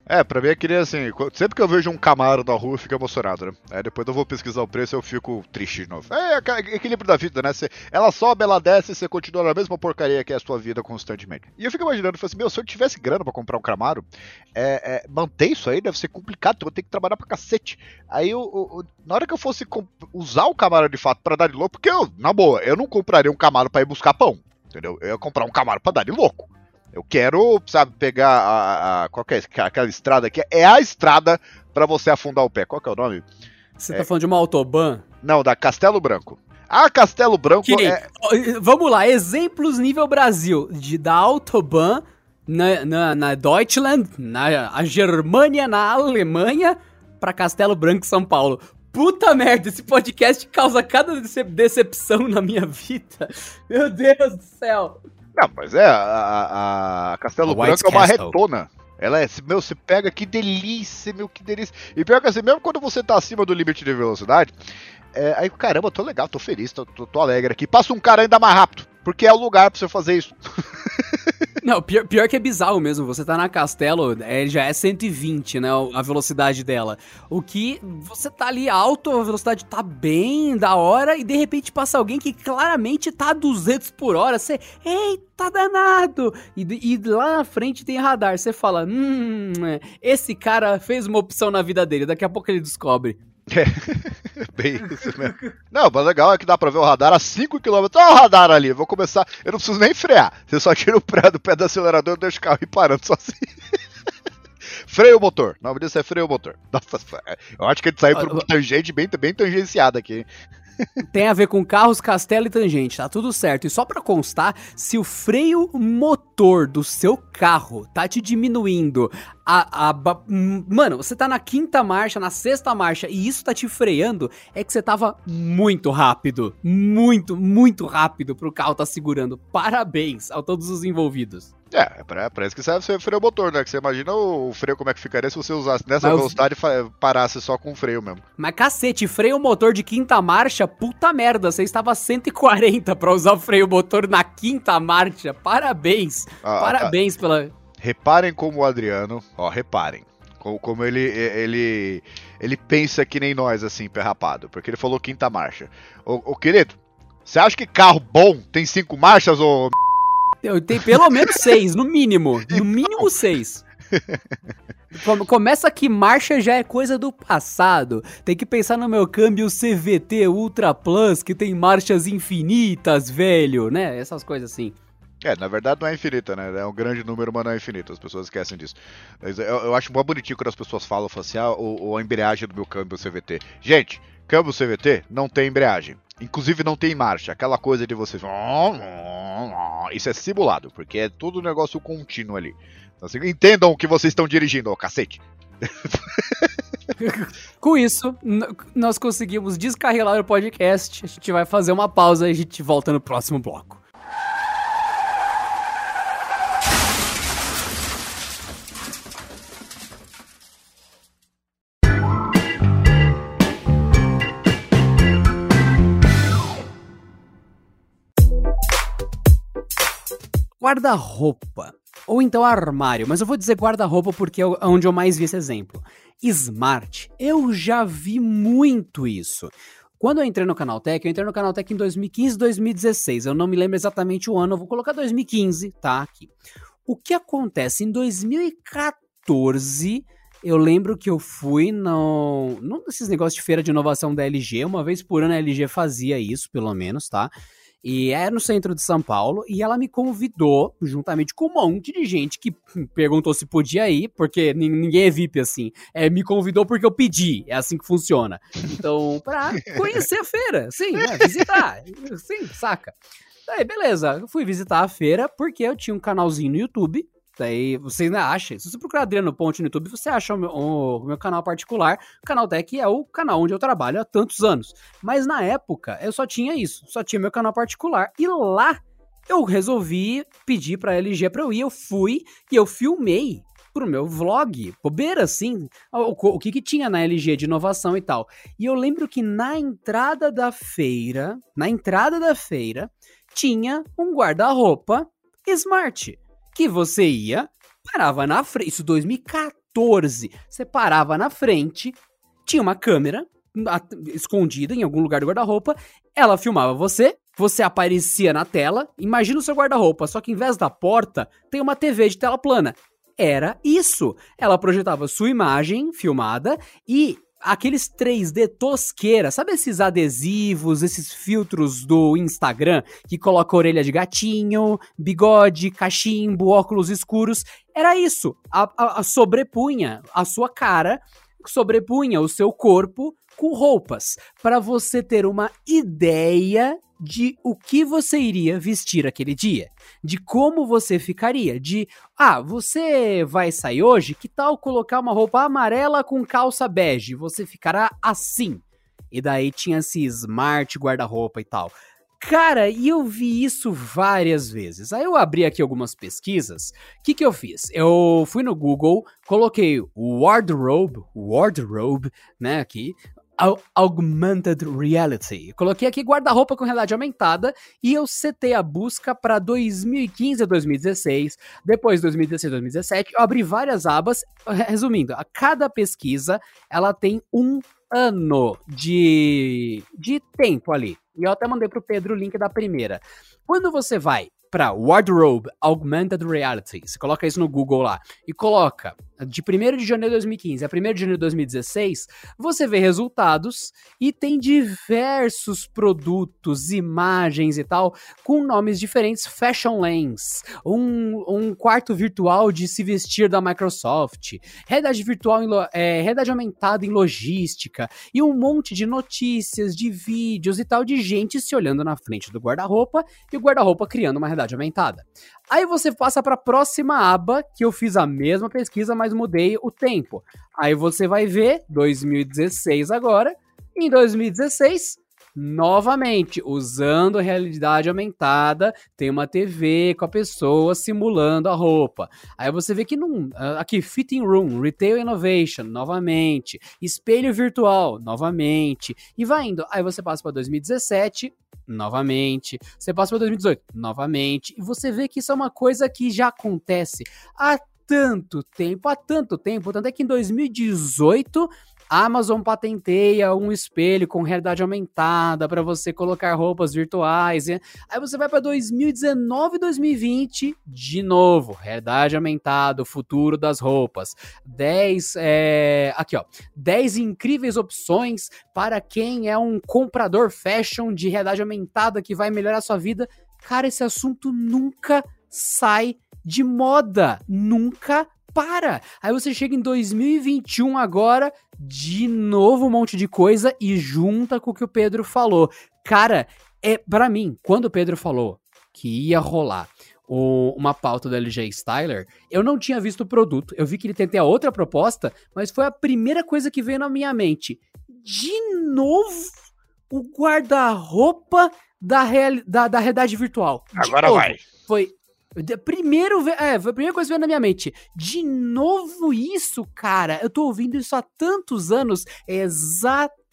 É, pra mim é que nem assim, sempre que eu vejo um Camaro na rua, fico emocionado, né? Aí depois eu vou pesquisar o preço e eu fico triste de novo. É, equilíbrio da vida, né? Cê, ela sobe, ela desce e você continua na mesma porcaria que é a sua vida constantemente. E eu fico imaginando, eu assim, meu, se eu tivesse grana pra comprar um Camaro, é, é, manter isso aí deve ser complicado, eu vou ter que trabalhar pra cacete. Aí, eu, eu, na hora que eu fosse usar o Camaro de fato pra dar de louco, porque eu, na boa, eu não compraria um Camaro pra ir buscar pão, entendeu? Eu ia comprar um Camaro pra dar de louco. Eu quero, sabe, pegar a, a qual é aquela estrada aqui? É a estrada para você afundar o pé. Qual que é o nome? Você tá é... tá falando de uma autoban? Não, da Castelo Branco. A Castelo Branco que, é... Vamos lá, exemplos nível Brasil de da Autobahn na, na, na Deutschland, na a Germânia, na Alemanha, para Castelo Branco, São Paulo. Puta merda, esse podcast causa cada decepção na minha vida. Meu Deus do céu. Não, mas é, a, a, Castelo a Branco é uma retona. Ela é, meu, você pega, que delícia, meu, que delícia. E pior que assim, mesmo quando você tá acima do limite de velocidade, é, aí, caramba, tô legal, tô feliz, tô, tô, tô, alegre aqui. Passa um cara ainda mais rápido, porque é o lugar pra você fazer isso. Não, pior, pior que é bizarro mesmo. Você tá na Castelo, é, já é 120, né? A velocidade dela. O que você tá ali alto, a velocidade tá bem da hora, e de repente passa alguém que claramente tá a 200 por hora. Você, eita danado! E, e lá na frente tem radar. Você fala, hum, esse cara fez uma opção na vida dele. Daqui a pouco ele descobre. É, bem isso mesmo. Não, mas legal é que dá pra ver o radar a 5km. Olha o radar ali, vou começar. Eu não preciso nem frear. Você só tira o pé do pé do acelerador e deixa o carro ir parando sozinho. freio o motor. O nome disso é freio o motor. Nossa, eu acho que ele saiu por uma tangente bem, bem tangenciada aqui. Tem a ver com carros, castelo e tangente, tá tudo certo. E só para constar, se o freio motor do seu carro tá te diminuindo a, a, mano, você tá na quinta marcha, na sexta marcha e isso tá te freando, é que você tava muito rápido. Muito, muito rápido pro carro tá segurando. Parabéns a todos os envolvidos. É, parece que serve você freio motor, né? Que você imagina o freio como é que ficaria se você usasse nessa Mas velocidade e parasse só com o freio mesmo. Mas cacete, freio motor de quinta marcha, puta merda, você estava 140 pra usar o freio motor na quinta marcha. Parabéns. Ah, parabéns pela Reparem como o Adriano, ó, reparem. Como, como ele, ele, ele pensa que nem nós, assim, perrapado. Porque ele falou quinta marcha. Ô, ô querido, você acha que carro bom tem cinco marchas, ou tenho pelo menos seis, no mínimo. No então. mínimo seis. Começa que marcha já é coisa do passado. Tem que pensar no meu câmbio CVT Ultra Plus, que tem marchas infinitas, velho, né? Essas coisas assim. É, na verdade não é infinita, né? É um grande número, mas não é infinito. As pessoas esquecem disso. Eu, eu acho muito bonitinho quando as pessoas falam, assim, ah, o, a embreagem do meu câmbio CVT. Gente, câmbio CVT não tem embreagem. Inclusive não tem marcha. Aquela coisa de vocês. Isso é simulado, porque é todo um negócio contínuo ali. Então, assim, entendam o que vocês estão dirigindo, ô cacete. Com isso, nós conseguimos descarrilar o podcast. A gente vai fazer uma pausa e a gente volta no próximo bloco. Guarda-roupa. Ou então armário, mas eu vou dizer guarda-roupa porque é onde eu mais vi esse exemplo. Smart. Eu já vi muito isso. Quando eu entrei no Canaltech, eu entrei no Canaltech em 2015, 2016. Eu não me lembro exatamente o ano, eu vou colocar 2015, tá? Aqui. O que acontece? Em 2014, eu lembro que eu fui num desses negócios de feira de inovação da LG. Uma vez por ano a LG fazia isso, pelo menos, tá? E é no centro de São Paulo, e ela me convidou, juntamente com um monte de gente que perguntou se podia ir, porque ninguém é VIP assim. É, me convidou porque eu pedi, é assim que funciona. Então, pra conhecer a feira, sim, né, visitar, sim, saca. Daí, beleza, fui visitar a feira porque eu tinha um canalzinho no YouTube Daí você ainda acha. Se você procurar Adriano Ponte no YouTube, você acha o meu, o meu, canal particular. O canal Tech é o canal onde eu trabalho há tantos anos. Mas na época eu só tinha isso, só tinha meu canal particular. E lá eu resolvi pedir pra LG pra eu ir. Eu fui e eu filmei pro meu vlog, bobeira assim, o, o, que que tinha na LG de inovação e tal. E eu lembro que na entrada da feira, na entrada da feira, tinha um guarda-roupa Smart que você ia, parava na frente, isso 2014, você parava na frente, tinha uma câmera escondida em algum lugar do guarda-roupa, ela filmava você, você aparecia na tela, imagina o seu guarda-roupa, só que em vez da porta, tem uma TV de tela plana. Era isso. Ela projetava sua imagem filmada e aqueles 3D tosqueira, sabe esses adesivos, esses filtros do Instagram que coloca orelha de gatinho, bigode, cachimbo, óculos escuros? Era isso. A, a, a sobrepunha a sua cara sobrepunha o seu corpo com roupas, para você ter uma ideia de o que você iria vestir aquele dia, de como você ficaria, de ah, você vai sair hoje, que tal colocar uma roupa amarela com calça bege? Você ficará assim. E daí tinha esse smart guarda-roupa e tal. Cara, e eu vi isso várias vezes. Aí eu abri aqui algumas pesquisas. O que, que eu fiz? Eu fui no Google, coloquei wardrobe, wardrobe, né, aqui, Augmented Reality. coloquei aqui guarda-roupa com realidade aumentada e eu setei a busca para 2015 a 2016, depois 2016 a 2017. Eu abri várias abas. Resumindo, a cada pesquisa ela tem um ano de, de tempo ali. E eu até mandei pro Pedro o link da primeira. Quando você vai para Wardrobe Augmented Reality, você coloca isso no Google lá e coloca de 1 de janeiro de 2015 a 1 de janeiro de 2016, você vê resultados e tem diversos produtos, imagens e tal, com nomes diferentes, Fashion Lens, um, um quarto virtual de se vestir da Microsoft, realidade virtual, em, é, realidade aumentada em logística, e um monte de notícias, de vídeos e tal, de gente se olhando na frente do guarda-roupa e o guarda-roupa criando uma realidade aumentada. Aí você passa para a próxima aba, que eu fiz a mesma pesquisa, mas mudei o tempo. Aí você vai ver 2016 agora. Em 2016, novamente, usando realidade aumentada, tem uma TV com a pessoa simulando a roupa. Aí você vê que não. Ah, aqui, Fitting Room, Retail Innovation, novamente. Espelho virtual, novamente. E vai indo. Aí você passa para 2017, novamente. Você passa para 2018, novamente. E você vê que isso é uma coisa que já acontece há tanto tempo, há tanto tempo. Tanto é que em 2018 a Amazon patenteia um espelho com realidade aumentada para você colocar roupas virtuais. Aí você vai para 2019 e 2020, de novo, realidade aumentada, o futuro das roupas. 10, é, aqui ó, 10 incríveis opções para quem é um comprador fashion de realidade aumentada que vai melhorar a sua vida. Cara, esse assunto nunca sai de moda, nunca para. Aí você chega em 2021 agora, de novo um monte de coisa e junta com o que o Pedro falou. Cara, é para mim, quando o Pedro falou que ia rolar o, uma pauta do LG Styler, eu não tinha visto o produto. Eu vi que ele tem até outra proposta, mas foi a primeira coisa que veio na minha mente. De novo, o guarda-roupa da, real, da, da realidade virtual. De Agora novo. vai. Foi Primeiro, é, foi a primeira coisa que veio na minha mente. De novo isso, cara. Eu tô ouvindo isso há tantos anos. É exatamente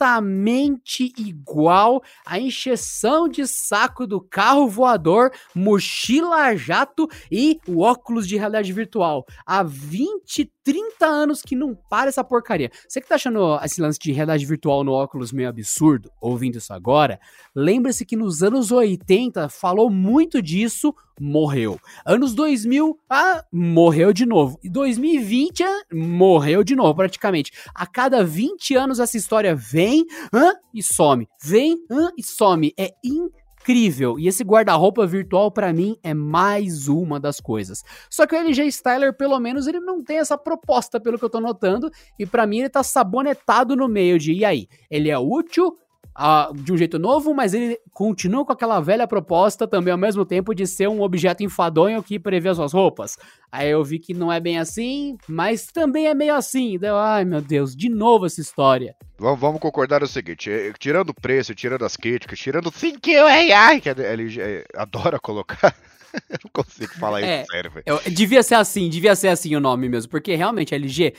igual a encheção de saco do carro voador, mochila jato e o óculos de realidade virtual. Há 20, 30 anos que não para essa porcaria. Você que tá achando esse lance de realidade virtual no óculos meio absurdo, ouvindo isso agora, lembre-se que nos anos 80 falou muito disso morreu. Anos 2000, ah, morreu de novo. E 2020, ah, morreu de novo, praticamente. A cada 20 anos essa história vem ah, e some. Vem ah, e some. É incrível. E esse guarda-roupa virtual, para mim, é mais uma das coisas. Só que o LG Styler, pelo menos, ele não tem essa proposta, pelo que eu tô notando. E para mim, ele tá sabonetado no meio de, e aí? Ele é útil? Uh, de um jeito novo, mas ele continua com aquela velha proposta também ao mesmo tempo de ser um objeto enfadonho que prevê as suas roupas. Aí eu vi que não é bem assim, mas também é meio assim. Deu, ai meu Deus, de novo essa história. Vamos, vamos concordar o seguinte: eh, tirando o preço, tirando as críticas, tirando o thank you AI que a LG eh, adora colocar. eu não consigo falar é, isso sério, velho. Devia ser assim, devia ser assim o nome mesmo, porque realmente LG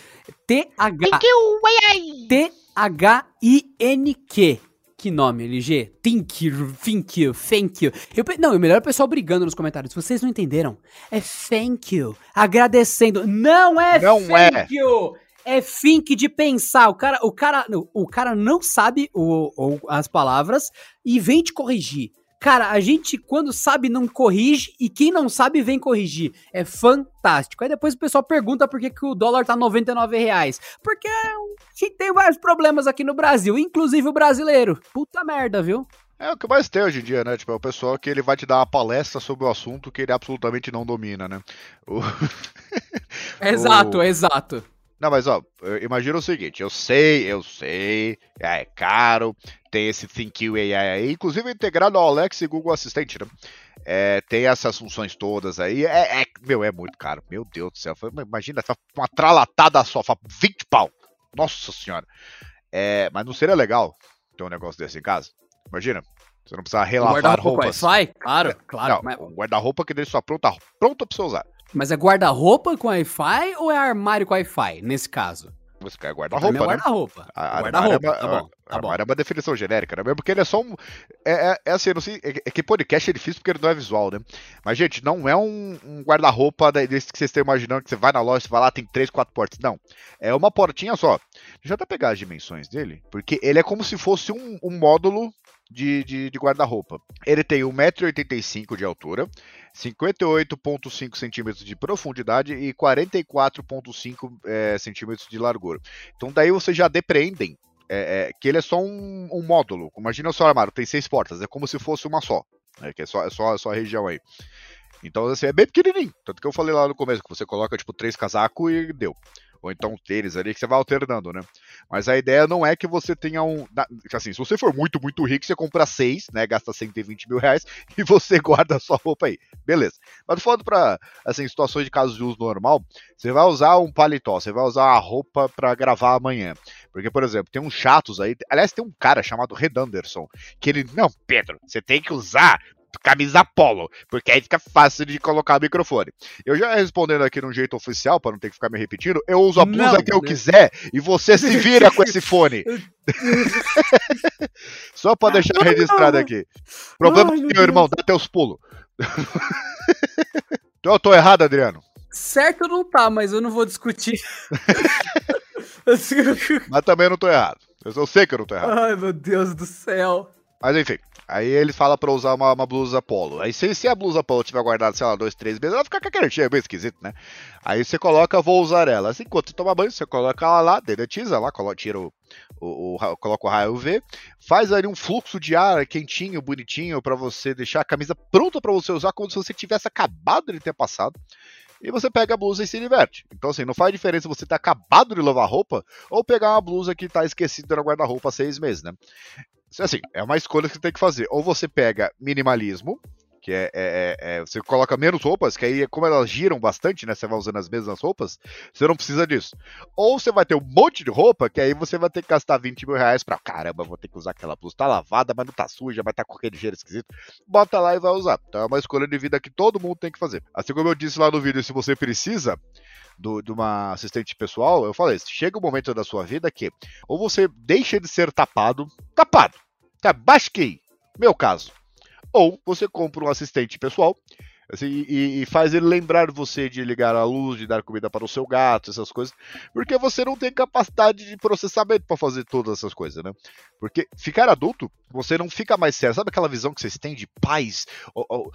T-H. T-H-I-N-Q. Que nome, LG? Thank you, thank you, thank you. Eu, não, o melhor é o pessoal brigando nos comentários. Vocês não entenderam? É thank you. Agradecendo. Não é não thank é. you. É think de pensar. O cara, o cara, o cara não sabe o, o, as palavras e vem te corrigir. Cara, a gente, quando sabe, não corrige, e quem não sabe, vem corrigir. É fantástico. Aí depois o pessoal pergunta por que, que o dólar tá 99 reais. Porque a gente tem vários problemas aqui no Brasil, inclusive o brasileiro. Puta merda, viu? É o que mais tem hoje em dia, né? Tipo, é o pessoal que ele vai te dar uma palestra sobre o assunto que ele absolutamente não domina, né? O... exato, o... exato. Não, mas ó, imagina o seguinte, eu sei, eu sei, é caro, tem esse ThinQ AI aí, inclusive integrado ao Alex e Google Assistente, né? É, tem essas funções todas aí, é, é, meu, é muito caro, meu Deus do céu, imagina, uma tralatada só, 20 pau, nossa senhora. É, mas não seria legal ter um negócio desse em casa? Imagina, você não precisa relavar guarda roupas. Wi-Fi? Claro, claro. Não, mas... um guarda-roupa que deixa sua pronta, pronta pra você usar. Mas é guarda-roupa com Wi-Fi ou é armário com Wi-Fi, nesse caso? Você quer guarda-roupa, né? guarda-roupa. Guarda-roupa, é tá bom. Tá bom. é uma definição genérica, né? Porque ele é só um. É, é, é assim, não sei. É, é, que podcast é difícil porque ele não é visual, né? Mas, gente, não é um, um guarda-roupa desse que vocês estão imaginando que você vai na loja, você vai lá, tem três, quatro portas. Não. É uma portinha só. Deixa eu até pegar as dimensões dele, porque ele é como se fosse um, um módulo de, de, de guarda-roupa. Ele tem 1,85m de altura, 58,5 centímetros de profundidade e 44,5 é, centímetros de largura. Então daí vocês já depreendem é, é, que ele é só um, um módulo. Imagina seu armário, tem seis portas, é como se fosse uma só. Né, que é só, é só, só a região aí. Então, assim, é bem pequenininho. Tanto que eu falei lá no começo que você coloca, tipo, três casacos e deu ou então tênis ali, que você vai alternando, né? Mas a ideia não é que você tenha um. Assim, se você for muito, muito rico, você compra seis, né? Gasta 120 mil reais e você guarda a sua roupa aí. Beleza. Mas falando pra, assim, situações de casos de uso normal, você vai usar um paletó, você vai usar a roupa para gravar amanhã. Porque, por exemplo, tem uns chatos aí. Aliás, tem um cara chamado Red Anderson, que ele. Não, Pedro, você tem que usar camisa polo, porque aí fica fácil de colocar o microfone. Eu já respondendo aqui num jeito oficial, para não ter que ficar me repetindo, eu uso a blusa não, que eu né? quiser e você se vira com esse fone. Só para deixar registrado aqui. Problema Ai, meu irmão, dá teus pulos. então eu tô errado, Adriano? Certo não tá, mas eu não vou discutir. mas também não tô errado. Eu sei que eu não tô errado. Ai, meu Deus do céu. Mas enfim, aí ele fala pra usar uma, uma blusa polo. Aí se, se, a blusa polo tiver guardada, sei lá, dois, três meses, ela fica com aquele cheiro, bem esquisito, né? Aí você coloca, vou usar ela. Assim, enquanto você toma banho, você coloca ela lá, dedetiza lá, coloca, tira o, o, o, coloca o raio UV, faz ali um fluxo de ar quentinho, bonitinho, para você deixar a camisa pronta para você usar, como se você tivesse acabado de ter passado e você pega a blusa e se diverte. Então, assim, não faz diferença você ter acabado de lavar roupa ou pegar uma blusa que está esquecida no guarda-roupa há seis meses, né? Assim, é uma escolha que você tem que fazer. Ou você pega minimalismo, que é, é, é, é, você coloca menos roupas, que aí, como elas giram bastante, né? Você vai usando as mesmas roupas, você não precisa disso. Ou você vai ter um monte de roupa, que aí você vai ter que gastar 20 mil reais pra caramba, vou ter que usar aquela blusa, tá lavada, mas não tá suja, mas tá com aquele cheiro esquisito. Bota lá e vai usar. Então é uma escolha de vida que todo mundo tem que fazer. Assim como eu disse lá no vídeo, se você precisa, do, de uma assistente pessoal, eu falei, chega um momento da sua vida que ou você deixa de ser tapado, tapado, tá, basquei, meu caso, ou você compra um assistente pessoal Assim, e, e, faz ele lembrar você de ligar a luz, de dar comida para o seu gato, essas coisas, porque você não tem capacidade de processamento para fazer todas essas coisas, né? Porque ficar adulto, você não fica mais sério. Sabe aquela visão que vocês têm de paz, ou, ou,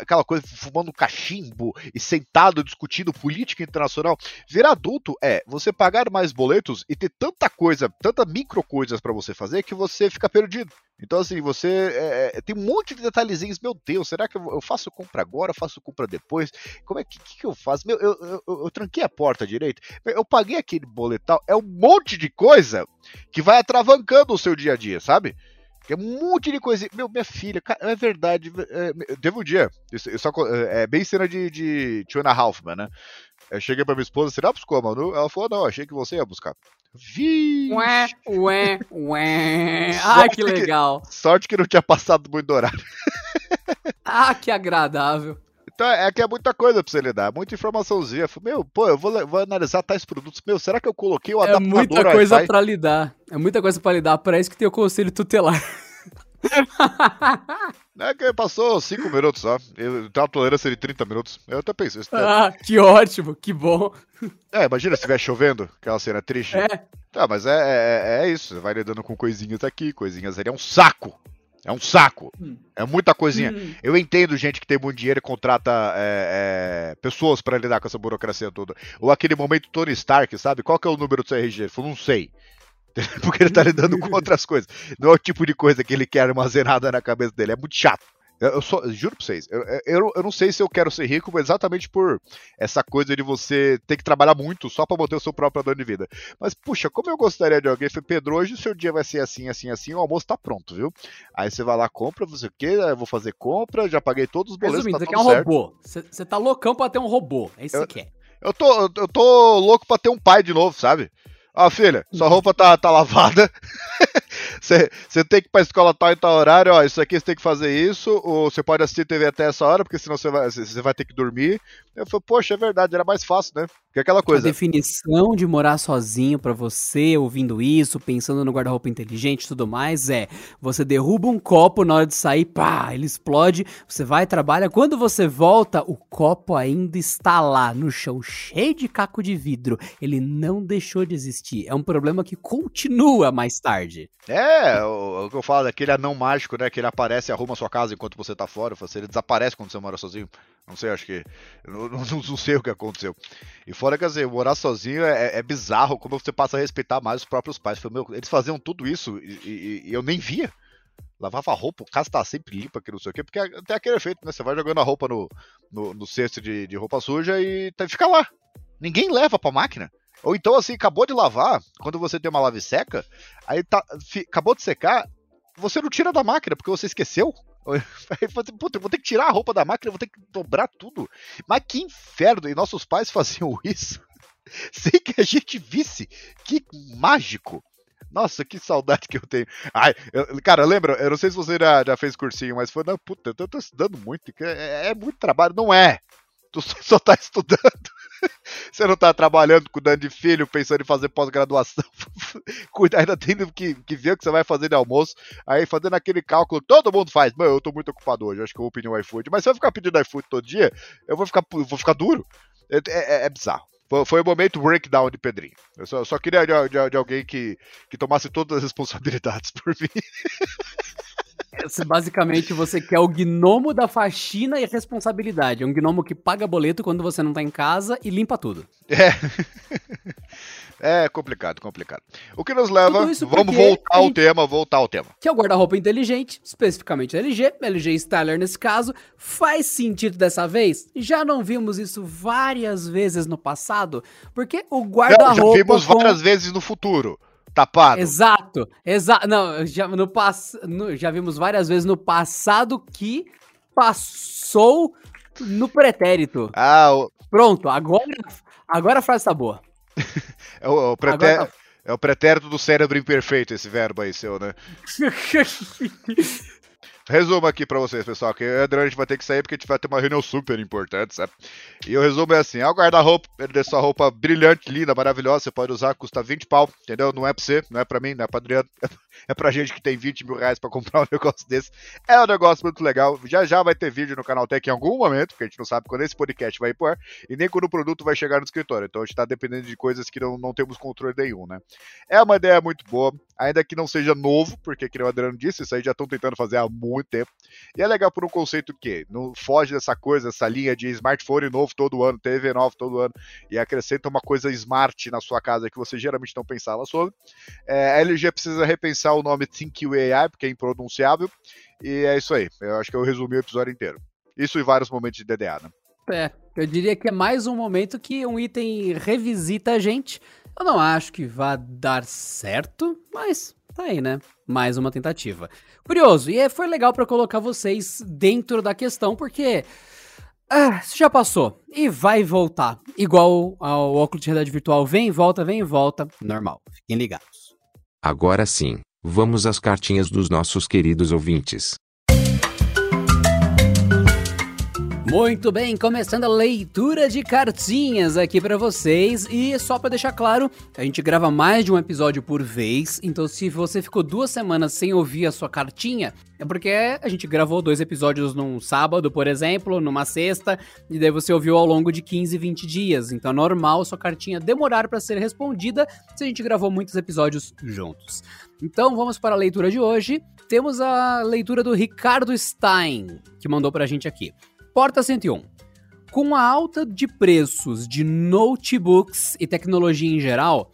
aquela coisa fumando cachimbo e sentado discutindo política internacional? Virar adulto é você pagar mais boletos e ter tanta coisa, tanta micro coisas para você fazer que você fica perdido. Então, assim, você é, é, tem um monte de detalhezinhos. Meu Deus, será que eu, faço compra agora? Faço compra depois? Como é que, que, que eu faço? Meu, eu, eu, eu, eu, tranquei a porta direito. Eu paguei aquele boletal. É um monte de coisa que vai atravancando o seu dia a dia, sabe? É um monte de coisa. Meu, minha filha, é verdade. É, teve um dia. Só, é, é bem cena de, de Tiona Halfman, né? Eu cheguei pra minha esposa, será que buscou, mano? Ela falou, não, achei que você ia buscar. Vi. Ué, ué, ué. Ah, que legal. Que, sorte que não tinha passado muito horário. ah, que agradável. Então é que é muita coisa pra você lidar, muita informaçãozinha. Meu, pô, eu vou, vou analisar tais produtos. Meu, será que eu coloquei o é adaptador? É muita coisa para lidar. É muita coisa para lidar. Para isso que tem o conselho tutelar. É que passou 5 minutos só. Eu uma tolerância de 30 minutos. Eu até pensei. Ah, que ótimo, que bom. É, imagina se estiver chovendo, aquela cena triste. É. Tá, mas é, é, é isso. Você vai lidando com coisinhas aqui, coisinhas ali. É um saco. É um saco. Hum. É muita coisinha. Hum. Eu entendo gente que tem muito dinheiro e contrata é, é, pessoas para lidar com essa burocracia toda. Ou aquele momento Tony Stark, sabe? Qual que é o número do seu RG? Ele falou, não sei. Porque ele tá lidando com outras coisas. Não é o tipo de coisa que ele quer armazenada na cabeça dele. É muito chato. Eu, só, juro pra vocês, eu, eu, eu, não sei se eu quero ser rico exatamente por essa coisa de você ter que trabalhar muito só pra manter o seu próprio padrão de vida. Mas, puxa, como eu gostaria de alguém, falei, Pedro, hoje o seu dia vai ser assim, assim, assim, o almoço tá pronto, viu? Aí você vai lá, compra, você o quê? Eu vou fazer compra, já paguei todos os boletos, Resumindo, tá você quer um certo. robô. Você tá loucão pra ter um robô, é isso que você quer. Eu tô, eu tô louco pra ter um pai de novo, sabe? Ó, filha, sua roupa tá, tá lavada. Você tem que ir pra escola tal e tal horário, ó, isso aqui você tem que fazer isso, ou você pode assistir TV até essa hora, porque senão você vai, vai ter que dormir. Eu falei, poxa, é verdade, era mais fácil, né? Que é aquela coisa. A definição de morar sozinho para você, ouvindo isso, pensando no guarda-roupa inteligente e tudo mais, é você derruba um copo na hora de sair, pá, ele explode, você vai, trabalha, quando você volta, o copo ainda está lá no chão, cheio de caco de vidro. Ele não deixou de existir. É um problema que continua mais tarde. É, o, o que eu falo, aquele anão mágico, né? Que ele aparece e arruma a sua casa enquanto você tá fora. Assim, ele desaparece quando você mora sozinho. Não sei, acho que. Não, não, sei o que aconteceu. E fora, quer dizer, morar sozinho é, é, bizarro como você passa a respeitar mais os próprios pais. Meu, eles faziam tudo isso e, e, e eu nem via lavava roupa, o caso tá sempre limpa, que não sei o quê, porque tem aquele efeito, né? Você vai jogando a roupa no, no, no cesto de, de roupa suja e tá, fica lá. Ninguém leva pra máquina. Ou então, assim, acabou de lavar, quando você tem uma lave seca, aí tá, acabou de secar, você não tira da máquina porque você esqueceu. Aí Puta, eu vou ter que tirar a roupa da máquina, vou ter que dobrar tudo. Mas que inferno! E nossos pais faziam isso sem que a gente visse. Que mágico! Nossa, que saudade que eu tenho. Ai, eu, cara, lembra? Eu não sei se você já, já fez cursinho, mas foi, não, puta, eu tô, tô estudando muito. É, é, muito trabalho. Não é. Tu só, só tá estudando. Você não tá trabalhando, cuidando de filho, pensando em fazer pós-graduação, cuidar, ainda tendo que, que ver o que você vai fazer de almoço, aí fazendo aquele cálculo, todo mundo faz. Mano, eu tô muito ocupado hoje, acho que eu vou pedir um iFood. Mas se eu ficar pedindo iFood todo dia, eu vou ficar, vou ficar duro. É, é, é bizarro. Foi, foi o momento breakdown de Pedrinho. Eu só, só queria de, de, de, alguém que, que tomasse todas as responsabilidades por mim. Basicamente, você quer o gnomo da faxina e responsabilidade. É um gnomo que paga boleto quando você não tá em casa e limpa tudo. É. É complicado, complicado. O que nos leva, vamos voltar ao tema, voltar ao tema. Que é o guarda-roupa inteligente, especificamente LG, LG Styler nesse caso, faz sentido dessa vez? Já não vimos isso várias vezes no passado? Porque o guarda-roupa... Já vimos com... várias vezes no futuro tapado. Exato, exato. Não, já, no pass... No, já vimos várias vezes no passado que passou no pretérito. Ah, o... Pronto, agora, agora a frase tá boa. é, o, o pretérito, agora... é o pretérito do cérebro imperfeito esse verbo aí seu, né? Resumo aqui pra vocês, pessoal, que o Adriano a gente vai ter que sair porque a gente vai ter uma reunião super importante, sabe? E o resumo é assim: é o guarda-roupa, ele deixa sua roupa brilhante, linda, maravilhosa, você pode usar, custa 20 pau, entendeu? Não é pra você, não é pra mim, não é pra Adriano, é pra gente que tem 20 mil reais pra comprar um negócio desse. É um negócio muito legal. Já já vai ter vídeo no canal Tech em algum momento, porque a gente não sabe quando esse podcast vai ir pro ar, e nem quando o produto vai chegar no escritório. Então a gente tá dependendo de coisas que não, não temos controle nenhum, né? É uma ideia muito boa, ainda que não seja novo, porque, como o Adriano disse, isso aí já estão tentando fazer há muito tempo. E é legal por um conceito que não foge dessa coisa, essa linha de smartphone novo todo ano, TV novo todo ano, e acrescenta uma coisa smart na sua casa que você geralmente não pensava sobre. É, a LG precisa repensar o nome ThinQ AI, porque é impronunciável, e é isso aí. Eu acho que eu resumi o episódio inteiro. Isso e vários momentos de DDA, né? É, eu diria que é mais um momento que um item revisita a gente. Eu não acho que vá dar certo, mas tá aí, né? Mais uma tentativa. Curioso, e é, foi legal para colocar vocês dentro da questão, porque ah, já passou e vai voltar. Igual ao óculos de realidade virtual, vem e volta, vem e volta, normal. Fiquem ligados. Agora sim, vamos às cartinhas dos nossos queridos ouvintes. Muito bem, começando a leitura de cartinhas aqui para vocês e só para deixar claro, a gente grava mais de um episódio por vez, então se você ficou duas semanas sem ouvir a sua cartinha, é porque a gente gravou dois episódios num sábado, por exemplo, numa sexta, e daí você ouviu ao longo de 15, 20 dias, então é normal a sua cartinha demorar para ser respondida se a gente gravou muitos episódios juntos. Então vamos para a leitura de hoje. Temos a leitura do Ricardo Stein, que mandou pra gente aqui. Porta 101. Com a alta de preços de notebooks e tecnologia em geral,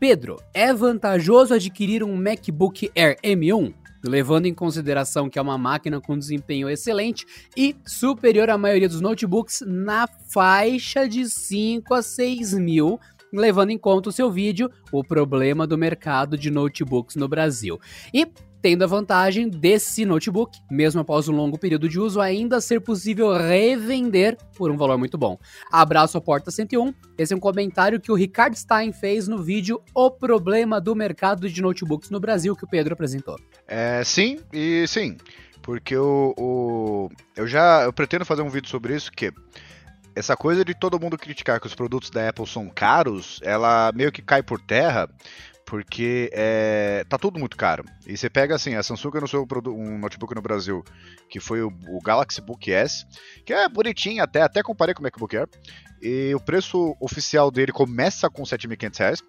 Pedro, é vantajoso adquirir um MacBook Air M1? levando em consideração que é uma máquina com desempenho excelente e superior à maioria dos notebooks na faixa de 5 a 6 mil, levando em conta o seu vídeo, o problema do mercado de notebooks no Brasil. E tendo a vantagem desse notebook, mesmo após um longo período de uso, ainda ser possível revender por um valor muito bom. Abraço a Porta 101. Esse é um comentário que o Ricardo Stein fez no vídeo O Problema do Mercado de Notebooks no Brasil, que o Pedro apresentou. É, sim, e sim. Porque o, o, eu já eu pretendo fazer um vídeo sobre isso, que essa coisa de todo mundo criticar que os produtos da Apple são caros, ela meio que cai por terra porque é, tá tudo muito caro. E você pega assim, a Samsung anunciou um notebook no Brasil, que foi o, o, Galaxy Book S, que é bonitinho até, até comparei com o MacBook Air, e o preço oficial dele começa com R$ 7.500,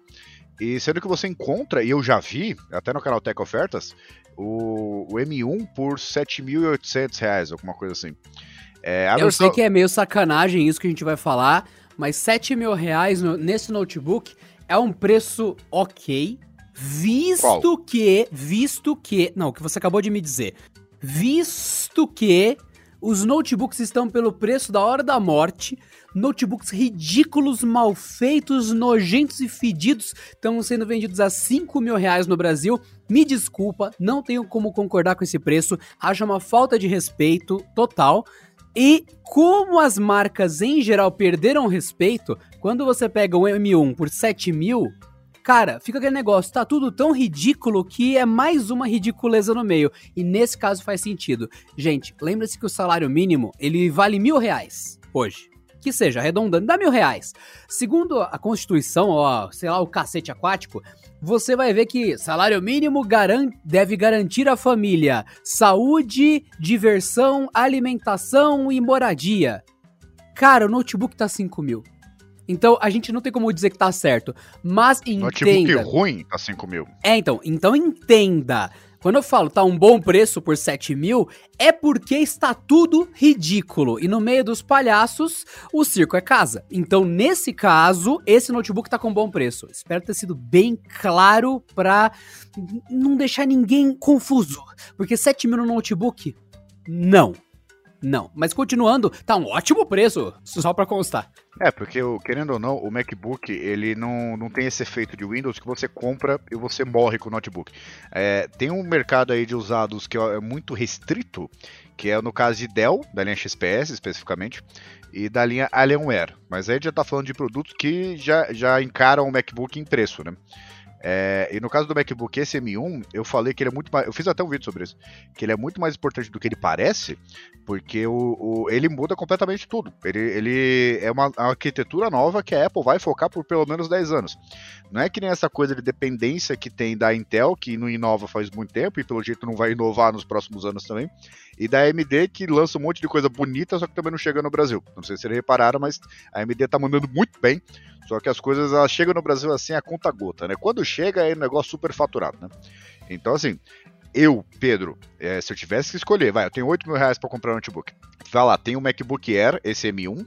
e sendo que você encontra, e eu já vi, até no canal Tech Ofertas, o, o M1 por R$ 7.800, alguma coisa assim. É, eu versão... sei que é meio sacanagem isso que a gente vai falar, mas 7 mil reais no, nesse notebook é um preço ok, visto Qual? que, visto que, não, o que você acabou de me dizer, visto que os notebooks estão pelo preço da hora da morte, notebooks ridículos, mal feitos, nojentos e fedidos estão sendo vendidos a 5 mil reais no Brasil. Me desculpa, não tenho como concordar com esse preço, acho uma falta de respeito total. E como as marcas em geral perderam respeito, quando você pega um M1 por 7 mil, cara, fica aquele negócio, tá tudo tão ridículo que é mais uma ridiculeza no meio. E nesse caso faz sentido. Gente, lembre-se que o salário mínimo, ele vale mil reais hoje que seja, arredondando, dá mil reais. Segundo a Constituição, ó, sei lá, o cacete aquático, você vai ver que salário mínimo garan deve garantir à família saúde, diversão, alimentação e moradia. Cara, o notebook tá 5 mil. Então a gente não tem como dizer que tá certo. Mas entenda. Notebook ruim tá 5 mil. É, então. Então entenda. Quando eu falo tá um bom preço por 7 mil, é porque está tudo ridículo. E no meio dos palhaços, o circo é casa. Então, nesse caso, esse notebook tá com bom preço. Espero ter sido bem claro pra não deixar ninguém confuso. Porque 7 mil no notebook? Não. Não. Mas continuando, tá um ótimo preço, só pra constar. É, porque querendo ou não, o MacBook ele não, não tem esse efeito de Windows que você compra e você morre com o notebook. É, tem um mercado aí de usados que é muito restrito, que é no caso de Dell, da linha XPS especificamente, e da linha Alienware. Mas aí já está falando de produtos que já, já encaram o MacBook em preço, né? É, e no caso do MacBook esse M1, eu falei que ele é muito mais. Eu fiz até um vídeo sobre isso. Que ele é muito mais importante do que ele parece, porque o, o ele muda completamente tudo. Ele, ele é uma, uma, arquitetura nova que a Apple vai focar por pelo menos 10 anos. Não é que nem essa coisa de dependência que tem da Intel, que não inova faz muito tempo e pelo jeito não vai inovar nos próximos anos também. E da AMD, que lança um monte de coisa bonita, só que também não chega no Brasil. Não sei se vocês repararam, mas a AMD tá mandando muito bem. Só que as coisas elas chegam no Brasil assim a conta gota, né? Quando chega é um negócio super faturado, né? Então, assim, eu, Pedro, é, se eu tivesse que escolher, vai, eu tenho 8 mil reais pra comprar um notebook. Vai lá, tem o MacBook Air, esse M1.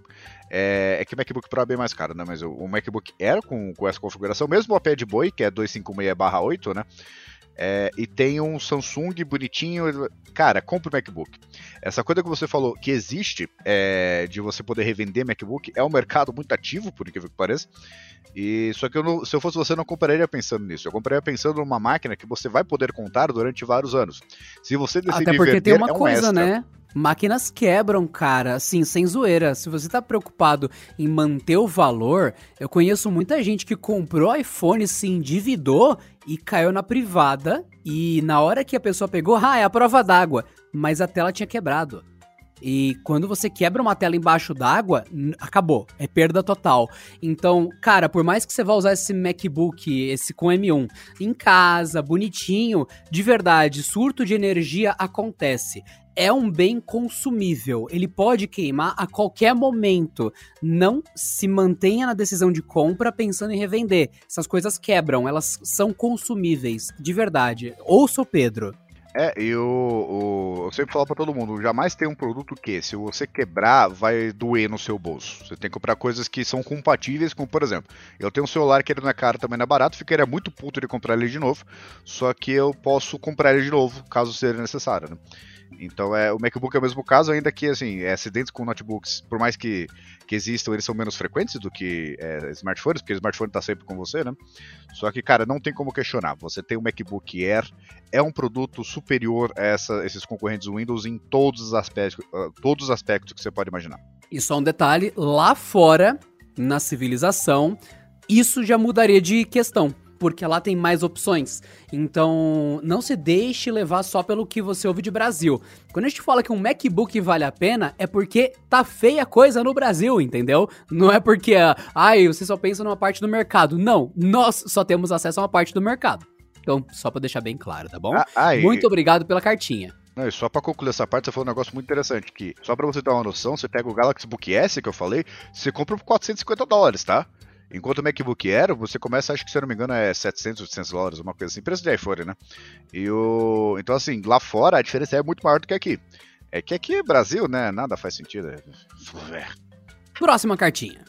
É, é que o MacBook Pro é bem mais caro, né? Mas o, o MacBook Air com, com essa configuração, mesmo o Pad Boy, que é 256/8, né? É, e tem um Samsung bonitinho. Cara, compre o MacBook. Essa coisa que você falou que existe é, de você poder revender MacBook é um mercado muito ativo, por incrível que pareça. E só que eu não, se eu fosse você, eu não compraria pensando nisso. Eu compraria pensando numa máquina que você vai poder contar durante vários anos. Se você decidir Até porque vender, tem uma é um coisa, extra. né? Máquinas quebram, cara, assim, sem zoeira. Se você tá preocupado em manter o valor, eu conheço muita gente que comprou iPhone, se endividou e caiu na privada. E na hora que a pessoa pegou, ah, é a prova d'água. Mas a tela tinha quebrado. E quando você quebra uma tela embaixo d'água, acabou. É perda total. Então, cara, por mais que você vá usar esse MacBook, esse com M1, em casa, bonitinho, de verdade, surto de energia acontece é um bem consumível. Ele pode queimar a qualquer momento. Não se mantenha na decisão de compra pensando em revender. Essas coisas quebram, elas são consumíveis, de verdade. Ouça o Pedro. É, e o, o, eu sempre falo pra todo mundo, jamais tem um produto que, se você quebrar, vai doer no seu bolso. Você tem que comprar coisas que são compatíveis com, por exemplo, eu tenho um celular que ele não é caro, também não é barato, ficaria muito puto de comprar ele de novo, só que eu posso comprar ele de novo, caso seja necessário, né? Então é, o MacBook é o mesmo caso, ainda que assim, é acidentes com notebooks, por mais que, que existam, eles são menos frequentes do que é, smartphones, porque o smartphone está sempre com você, né? Só que, cara, não tem como questionar. Você tem o MacBook Air, é um produto superior a essa, esses concorrentes Windows em todos os aspectos, uh, todos os aspectos que você pode imaginar. E só um detalhe, lá fora, na civilização, isso já mudaria de questão porque lá tem mais opções. Então, não se deixe levar só pelo que você ouve de Brasil. Quando a gente fala que um MacBook vale a pena, é porque tá feia a coisa no Brasil, entendeu? Não é porque, ai, você só pensa numa parte do mercado. Não, nós só temos acesso a uma parte do mercado. Então, só pra deixar bem claro, tá bom? Ah, ai, Muito obrigado pela cartinha. Não, e só pra concluir essa parte, você falou um negócio muito interessante, que só pra você ter uma noção, você pega o Galaxy Book S que eu falei, você compra por 450 dólares, tá? Enquanto o MacBook Air, você começa, acho que se eu não me engano, é 700, 800 dólares, uma coisa assim, preço de iPhone, né? E o... Então, assim, lá fora a diferença é muito maior do que aqui. É que aqui, Brasil, né, nada faz sentido. É. Próxima cartinha.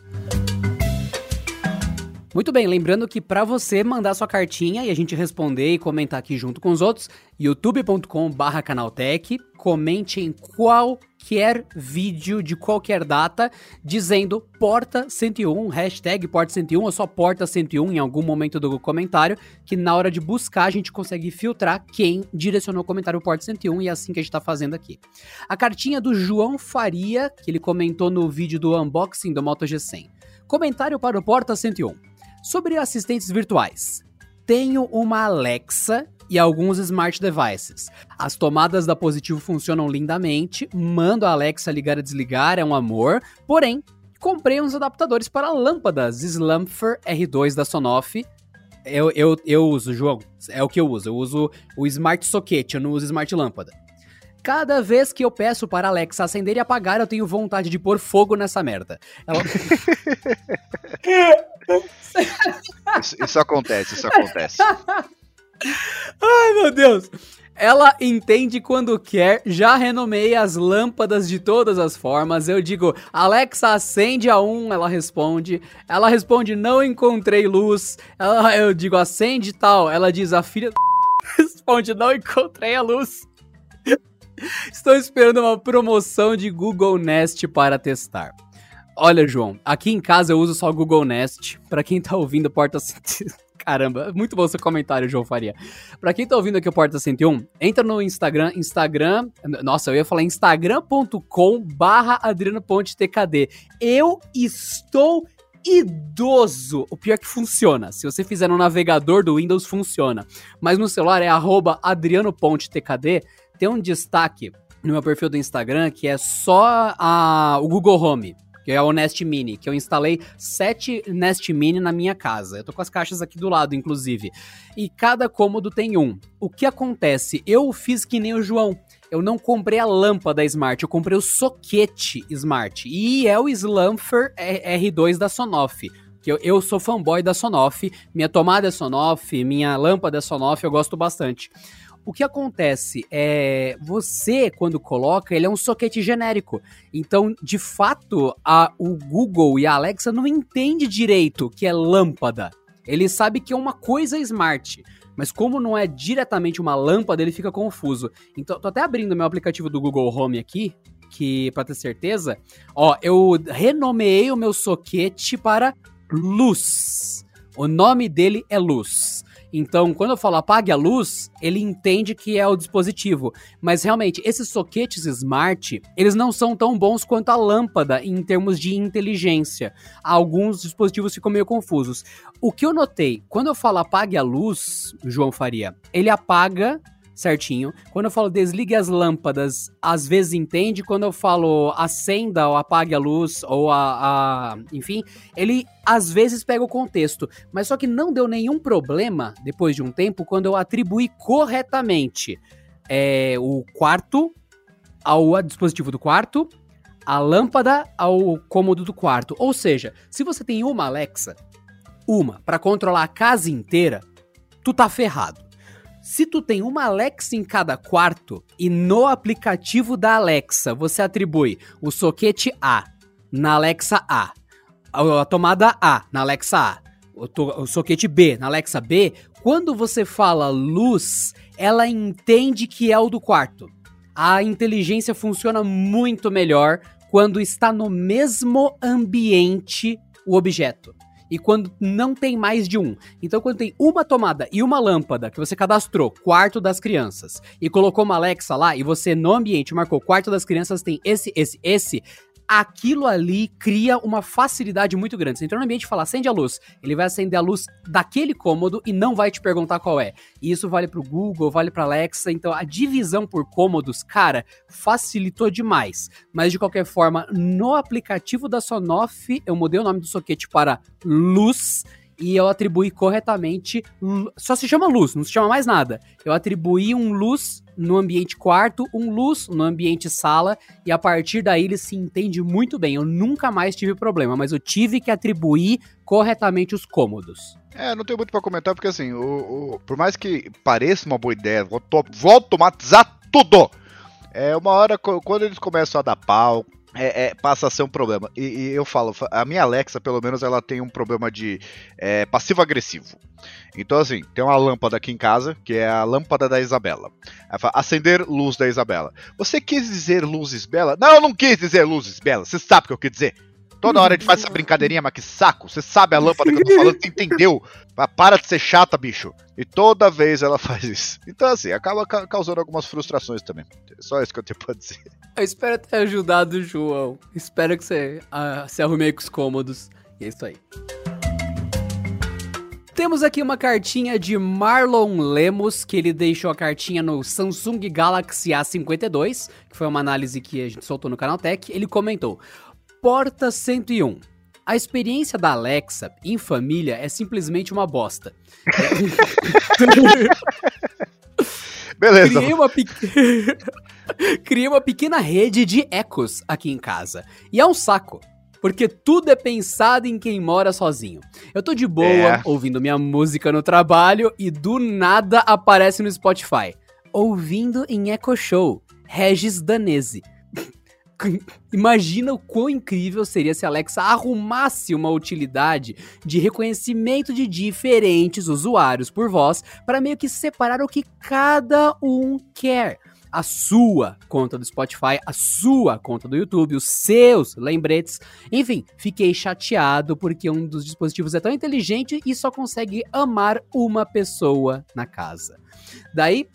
Muito bem, lembrando que para você mandar sua cartinha e a gente responder e comentar aqui junto com os outros, youtube.com/canaltech, comente em qualquer vídeo de qualquer data dizendo porta 101, hashtag porta 101 ou só porta 101 em algum momento do comentário, que na hora de buscar a gente consegue filtrar quem direcionou o comentário porta 101 e é assim que a gente tá fazendo aqui. A cartinha do João Faria, que ele comentou no vídeo do unboxing do Moto G100. Comentário para o Porta 101. Sobre assistentes virtuais, tenho uma Alexa e alguns smart devices. As tomadas da Positivo funcionam lindamente, mando a Alexa ligar e desligar, é um amor, porém, comprei uns adaptadores para lâmpadas Slamfer R2 da Sonoff. Eu, eu, eu uso, João, é o que eu uso. Eu uso o Smart Socket, eu não uso Smart Lâmpada. Cada vez que eu peço para a Alexa acender e apagar, eu tenho vontade de pôr fogo nessa merda. Ela... isso, isso acontece, isso acontece. Ai, meu Deus. Ela entende quando quer, já renomei as lâmpadas de todas as formas. Eu digo, Alexa, acende a um, ela responde. Ela responde, não encontrei luz. Ela, eu digo, acende tal. Ela diz, a filha responde, não encontrei a luz. Estou esperando uma promoção de Google Nest para testar. Olha, João, aqui em casa eu uso só Google Nest. Para quem tá ouvindo Porta Caramba, muito bom seu comentário, João Faria. Pra quem tá ouvindo aqui o Porta 101, entra no Instagram, Instagram, nossa, eu ia falar instagram.com barra. Eu estou idoso. O pior é que funciona. Se você fizer no navegador do Windows, funciona. Mas no celular é arroba. Tem um destaque no meu perfil do Instagram que é só a, o Google Home que é o Nest Mini, que eu instalei sete Nest Mini na minha casa. Eu tô com as caixas aqui do lado, inclusive. E cada cômodo tem um. O que acontece? Eu fiz que nem o João. Eu não comprei a lâmpada Smart, eu comprei o soquete Smart. E é o Slamfer R2 da Sonoff. Que eu, eu sou fanboy da Sonoff, minha tomada é Sonoff, minha lâmpada é Sonoff, eu gosto bastante. O que acontece é você quando coloca, ele é um soquete genérico. Então, de fato, a, o Google e a Alexa não entende direito que é lâmpada. Ele sabe que é uma coisa smart. Mas como não é diretamente uma lâmpada, ele fica confuso. Então, tô até abrindo meu aplicativo do Google Home aqui, que para ter certeza, ó, eu renomeei o meu soquete para luz. O nome dele é luz. Então, quando eu falo apague a luz, ele entende que é o dispositivo. Mas realmente, esses soquetes smart, eles não são tão bons quanto a lâmpada em termos de inteligência. Alguns dispositivos ficam meio confusos. O que eu notei, quando eu falo apague a luz, João Faria, ele apaga certinho. Quando eu falo desligue as lâmpadas, às vezes entende. Quando eu falo acenda ou apague a luz, ou a, a, Enfim, ele às vezes pega o contexto. Mas só que não deu nenhum problema depois de um tempo quando eu atribuí corretamente é, o quarto ao dispositivo do quarto, a lâmpada ao cômodo do quarto. Ou seja, se você tem uma Alexa, uma, para controlar a casa inteira, tu tá ferrado. Se tu tem uma Alexa em cada quarto e no aplicativo da Alexa você atribui o soquete A na Alexa A, a tomada A na Alexa A, o, o soquete B na Alexa B, quando você fala luz, ela entende que é o do quarto. A inteligência funciona muito melhor quando está no mesmo ambiente o objeto e quando não tem mais de um. Então, quando tem uma tomada e uma lâmpada que você cadastrou, quarto das crianças, e colocou uma Alexa lá, e você no ambiente marcou quarto das crianças tem esse, esse, esse, aquilo ali cria uma facilidade muito grande. Você entrou no ambiente e fala, acende a luz. Ele vai acender a luz daquele cômodo e não vai te perguntar qual é. E isso vale pro Google, vale pra Alexa. Então a divisão por cômodos, cara, facilitou demais. Mas de qualquer forma, no aplicativo da Sonoff, eu mudei o nome do soquete para Luz e eu atribuí corretamente. Só se chama luz, não se chama mais nada. Eu atribuí um luz no ambiente quarto, um luz no ambiente sala, e a partir daí ele se entende muito bem. Eu nunca mais tive problema, mas eu tive que atribuir corretamente os cômodos. É, não tenho muito para comentar, porque assim, o, o, por mais que pareça uma boa ideia, vou, vou automatizar tudo! É uma hora, quando eles começam a dar pau, é, é, passa a ser um problema. E, e, eu falo, a minha Alexa, pelo menos, ela tem um problema de é, passivo-agressivo. Então, assim, tem uma lâmpada aqui em casa, que é a lâmpada da Isabela. Ela fala, acender luz da Isabela. Você quis dizer luzes bela? Não, eu não quis dizer luzes belas. Você sabe o que eu quis dizer. Toda hora a gente faz essa brincadeirinha, mas que saco. Você sabe a lâmpada que eu tô falando, você entendeu? Para de ser chata, bicho. E toda vez ela faz isso. Então, assim, acaba ca causando algumas frustrações também. Só isso que eu tenho pra dizer. Eu espero ter ajudado o João. Espero que você uh, se arrume aí com os cômodos. E é isso aí. Temos aqui uma cartinha de Marlon Lemos, que ele deixou a cartinha no Samsung Galaxy A52, que foi uma análise que a gente soltou no Canaltech. Ele comentou: Porta 101. A experiência da Alexa em família é simplesmente uma bosta. Beleza. Criei uma, pe... Criei uma pequena rede de ecos aqui em casa. E é um saco. Porque tudo é pensado em quem mora sozinho. Eu tô de boa, é. ouvindo minha música no trabalho e do nada aparece no Spotify. Ouvindo em Echo Show, Regis Danese. Imagina o quão incrível seria se a Alexa arrumasse uma utilidade de reconhecimento de diferentes usuários por voz para meio que separar o que cada um quer. A sua conta do Spotify, a sua conta do YouTube, os seus lembretes. Enfim, fiquei chateado porque um dos dispositivos é tão inteligente e só consegue amar uma pessoa na casa. Daí,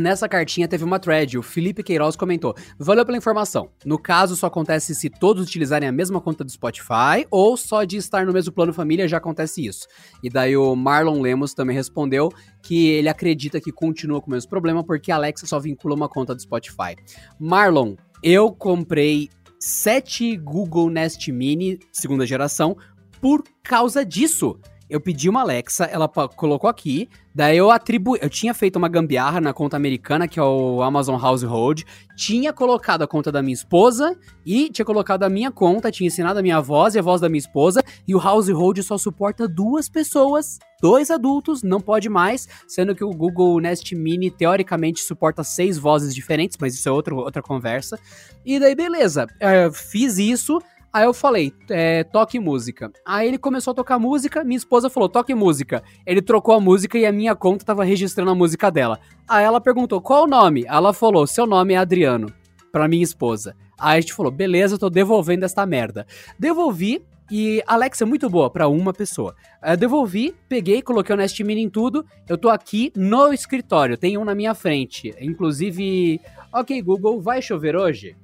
Nessa cartinha teve uma thread, o Felipe Queiroz comentou: Valeu pela informação. No caso, só acontece se todos utilizarem a mesma conta do Spotify ou só de estar no mesmo plano família já acontece isso. E daí o Marlon Lemos também respondeu que ele acredita que continua com o mesmo problema porque a Alexa só vincula uma conta do Spotify. Marlon, eu comprei sete Google Nest Mini segunda geração por causa disso eu pedi uma Alexa, ela colocou aqui, daí eu atribuí, eu tinha feito uma gambiarra na conta americana, que é o Amazon Household, tinha colocado a conta da minha esposa e tinha colocado a minha conta, tinha ensinado a minha voz e a voz da minha esposa, e o Household só suporta duas pessoas, dois adultos, não pode mais, sendo que o Google Nest Mini teoricamente suporta seis vozes diferentes, mas isso é outro, outra conversa. E daí, beleza, é, fiz isso, Aí eu falei, é, toque música. Aí ele começou a tocar música, minha esposa falou, toque música. Ele trocou a música e a minha conta tava registrando a música dela. Aí ela perguntou, qual o nome? Ela falou, seu nome é Adriano, pra minha esposa. Aí a gente falou, beleza, eu tô devolvendo esta merda. Devolvi, e Alexa é muito boa para uma pessoa. Eu devolvi, peguei, coloquei o Nest Mini em tudo. Eu tô aqui no escritório, tem um na minha frente. Inclusive, ok, Google, vai chover hoje?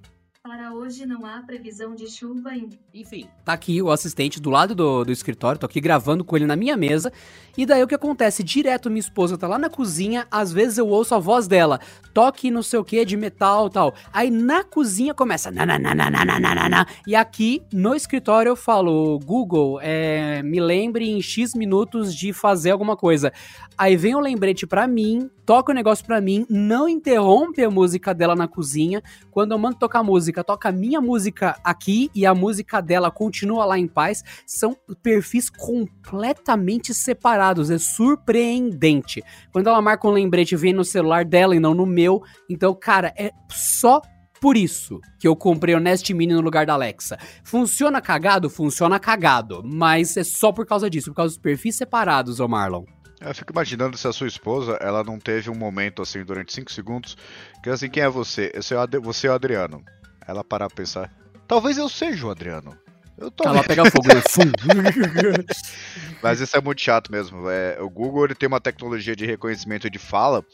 Para hoje não há previsão de chuva. Enfim, tá aqui o assistente do lado do, do escritório, tô aqui gravando com ele na minha mesa. E daí o que acontece? Direto minha esposa tá lá na cozinha, às vezes eu ouço a voz dela, toque não sei o que de metal tal. Aí na cozinha começa nananana, e aqui no escritório eu falo, Google, é, me lembre em X minutos de fazer alguma coisa. Aí vem o um lembrete para mim, toca o negócio para mim, não interrompe a música dela na cozinha. Quando eu mando tocar música, música, toca a minha música aqui e a música dela continua lá em paz. São perfis completamente separados, é surpreendente. Quando ela marca um lembrete, vem no celular dela e não no meu. Então, cara, é só por isso que eu comprei o Nest Mini no lugar da Alexa. Funciona cagado? Funciona cagado. Mas é só por causa disso, por causa dos perfis separados, ô Marlon. Eu fico imaginando se a sua esposa, ela não teve um momento assim durante 5 segundos, que assim, quem é você? Eu sou você é o Adriano. Ela parar pra pensar, talvez eu seja o Adriano. Eu tô Ela pega fogo. né? Mas isso é muito chato mesmo. É, o Google ele tem uma tecnologia de reconhecimento de fala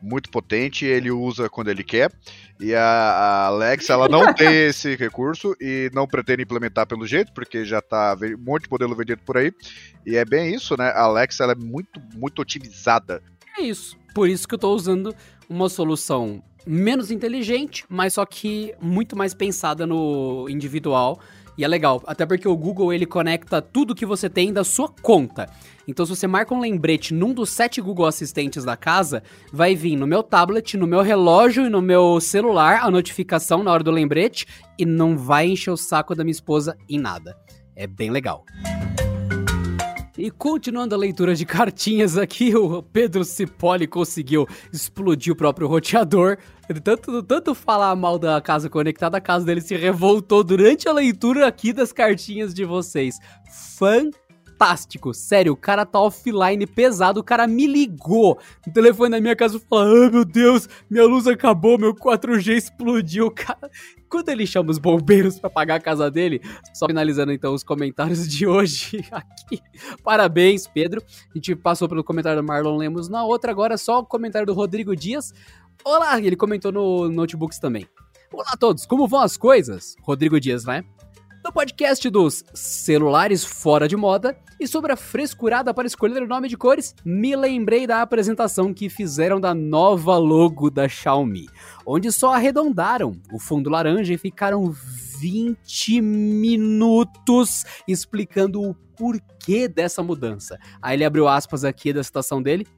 muito potente, ele usa quando ele quer. E a, Alexa ela não tem esse recurso e não pretende implementar pelo jeito, porque já tá um monte de modelo vendido por aí. E é bem isso, né? A Alexa ela é muito, muito otimizada. É isso. Por isso que eu tô usando uma solução menos inteligente, mas só que muito mais pensada no individual. E é legal, até porque o Google ele conecta tudo que você tem da sua conta. Então, se você marca um lembrete num dos sete Google Assistentes da casa, vai vir no meu tablet, no meu relógio e no meu celular a notificação na hora do lembrete e não vai encher o saco da minha esposa em nada. É bem legal. E continuando a leitura de cartinhas aqui, o Pedro Cipolli conseguiu explodir o próprio roteador. Tanto, tanto falar mal da casa conectada, a casa dele se revoltou durante a leitura aqui das cartinhas de vocês. Fantástico, sério, o cara tá offline pesado, o cara me ligou no telefone da minha casa e falou: Ai meu Deus, minha luz acabou, meu 4G explodiu. Cara, quando ele chama os bombeiros pra apagar a casa dele, só finalizando então os comentários de hoje aqui. Parabéns, Pedro. A gente passou pelo comentário do Marlon Lemos na outra, agora só o comentário do Rodrigo Dias. Olá, ele comentou no Notebooks também. Olá a todos, como vão as coisas? Rodrigo Dias, né? No podcast dos celulares fora de moda e sobre a frescurada para escolher o nome de cores, me lembrei da apresentação que fizeram da nova logo da Xiaomi, onde só arredondaram o fundo laranja e ficaram 20 minutos explicando o porquê dessa mudança. Aí ele abriu aspas aqui da citação dele.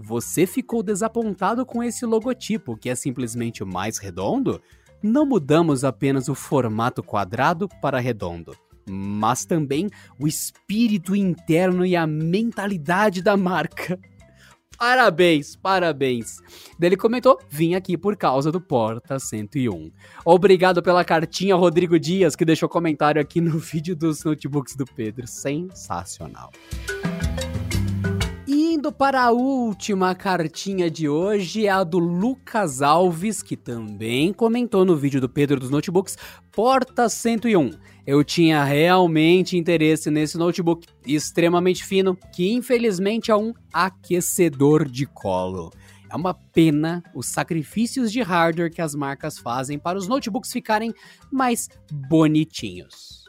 Você ficou desapontado com esse logotipo, que é simplesmente mais redondo? Não mudamos apenas o formato quadrado para redondo, mas também o espírito interno e a mentalidade da marca. Parabéns, parabéns. Ele comentou: vim aqui por causa do Porta 101. Obrigado pela cartinha, Rodrigo Dias, que deixou comentário aqui no vídeo dos notebooks do Pedro. Sensacional. Indo para a última cartinha de hoje, é a do Lucas Alves, que também comentou no vídeo do Pedro dos Notebooks, Porta 101. Eu tinha realmente interesse nesse notebook extremamente fino, que infelizmente é um aquecedor de colo. É uma pena os sacrifícios de hardware que as marcas fazem para os notebooks ficarem mais bonitinhos.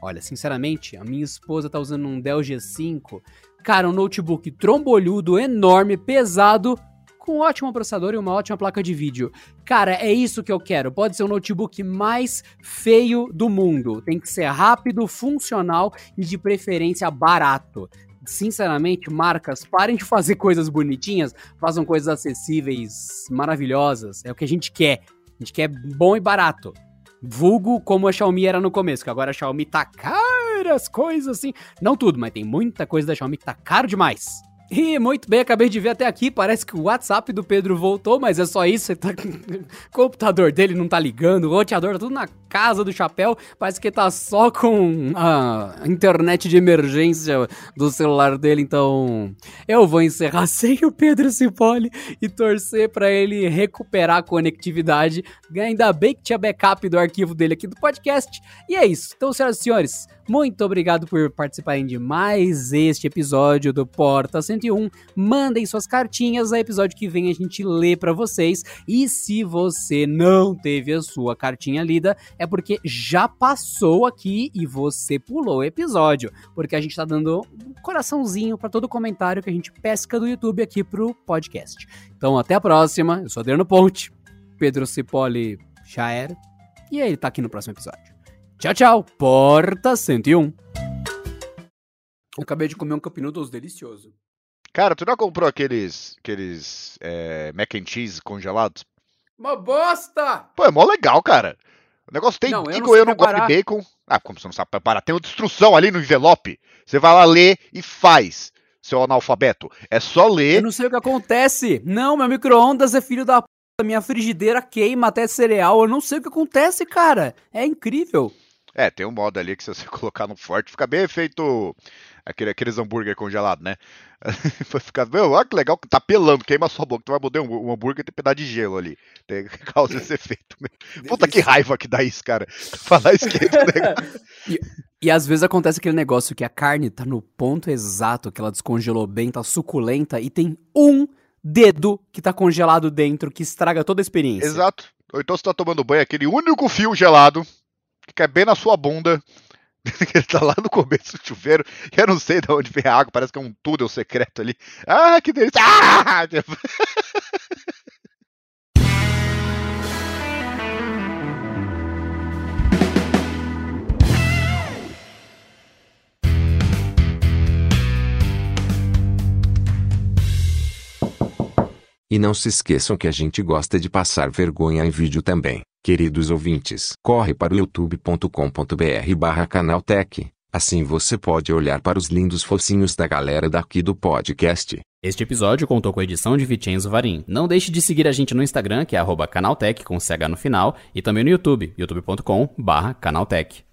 Olha, sinceramente, a minha esposa tá usando um Dell G5 Cara, um notebook trombolhudo, enorme, pesado, com um ótimo processador e uma ótima placa de vídeo. Cara, é isso que eu quero. Pode ser o notebook mais feio do mundo. Tem que ser rápido, funcional e de preferência barato. Sinceramente, marcas, parem de fazer coisas bonitinhas, façam coisas acessíveis, maravilhosas. É o que a gente quer. A gente quer bom e barato. Vulgo como a Xiaomi era no começo, que agora a Xiaomi tá cara, as coisas assim. Não tudo, mas tem muita coisa da Xiaomi que tá caro demais. E muito bem, acabei de ver até aqui, parece que o WhatsApp do Pedro voltou, mas é só isso, tá... o computador dele não tá ligando, o roteador tá tudo na casa do chapéu, parece que tá só com a internet de emergência do celular dele, então eu vou encerrar sem o Pedro Cipolli e torcer pra ele recuperar a conectividade, ainda bem que tinha backup do arquivo dele aqui do podcast, e é isso, então senhoras e senhores, muito obrigado por participarem de mais este episódio do Porta 101. Mandem suas cartinhas, a episódio que vem a gente lê para vocês. E se você não teve a sua cartinha lida, é porque já passou aqui e você pulou o episódio, porque a gente tá dando um coraçãozinho para todo comentário que a gente pesca do YouTube aqui pro podcast. Então até a próxima. Eu sou Adriano Ponte. Pedro Cipolli já era. E ele tá aqui no próximo episódio. Tchau, tchau. Porta 101. Eu acabei de comer um Cup Noodles delicioso. Cara, tu não comprou aqueles, aqueles é, mac and cheese congelados? Uma bosta! Pô, é mó legal, cara. O negócio tem Não, eu não bacon, eu não gosto de bacon. Ah, como você não sabe preparar? Tem uma instrução ali no envelope. Você vai lá ler e faz, seu analfabeto. É só Eu ler. não sei o que acontece. Não, meu micro-ondas é filho da p. Minha frigideira queima até cereal. Eu não sei o que acontece, cara. É incrível. É, tem um modo ali que se você colocar no forte, fica bem feito aquele, aqueles hambúrguer congelado, né? Vai ficar, meu, olha que legal que tá pelando, queima a sua boca. Tu vai morder um, um hambúrguer e tem pedaço de gelo ali. Tem, causa esse efeito. mesmo. Puta que raiva que dá isso, cara. Falar esquenta, né? E às vezes acontece aquele negócio que a carne tá no ponto exato, que ela descongelou bem, tá suculenta e tem um dedo que tá congelado dentro que estraga toda a experiência. Exato. Ou então você tá tomando banho, aquele único fio gelado, que cai bem na sua bunda, que ele tá lá no começo do chuveiro, eu não sei de onde vem a água, parece que é um túnel secreto ali. Ah, que delícia! Ah! E não se esqueçam que a gente gosta de passar vergonha em vídeo também, queridos ouvintes. Corre para o youtube.com.br barra canaltech. Assim você pode olhar para os lindos focinhos da galera daqui do podcast. Este episódio contou com a edição de Vicenzo Varim. Não deixe de seguir a gente no Instagram, que é canaltech com CH no final, e também no YouTube, youtube.com barra canaltech.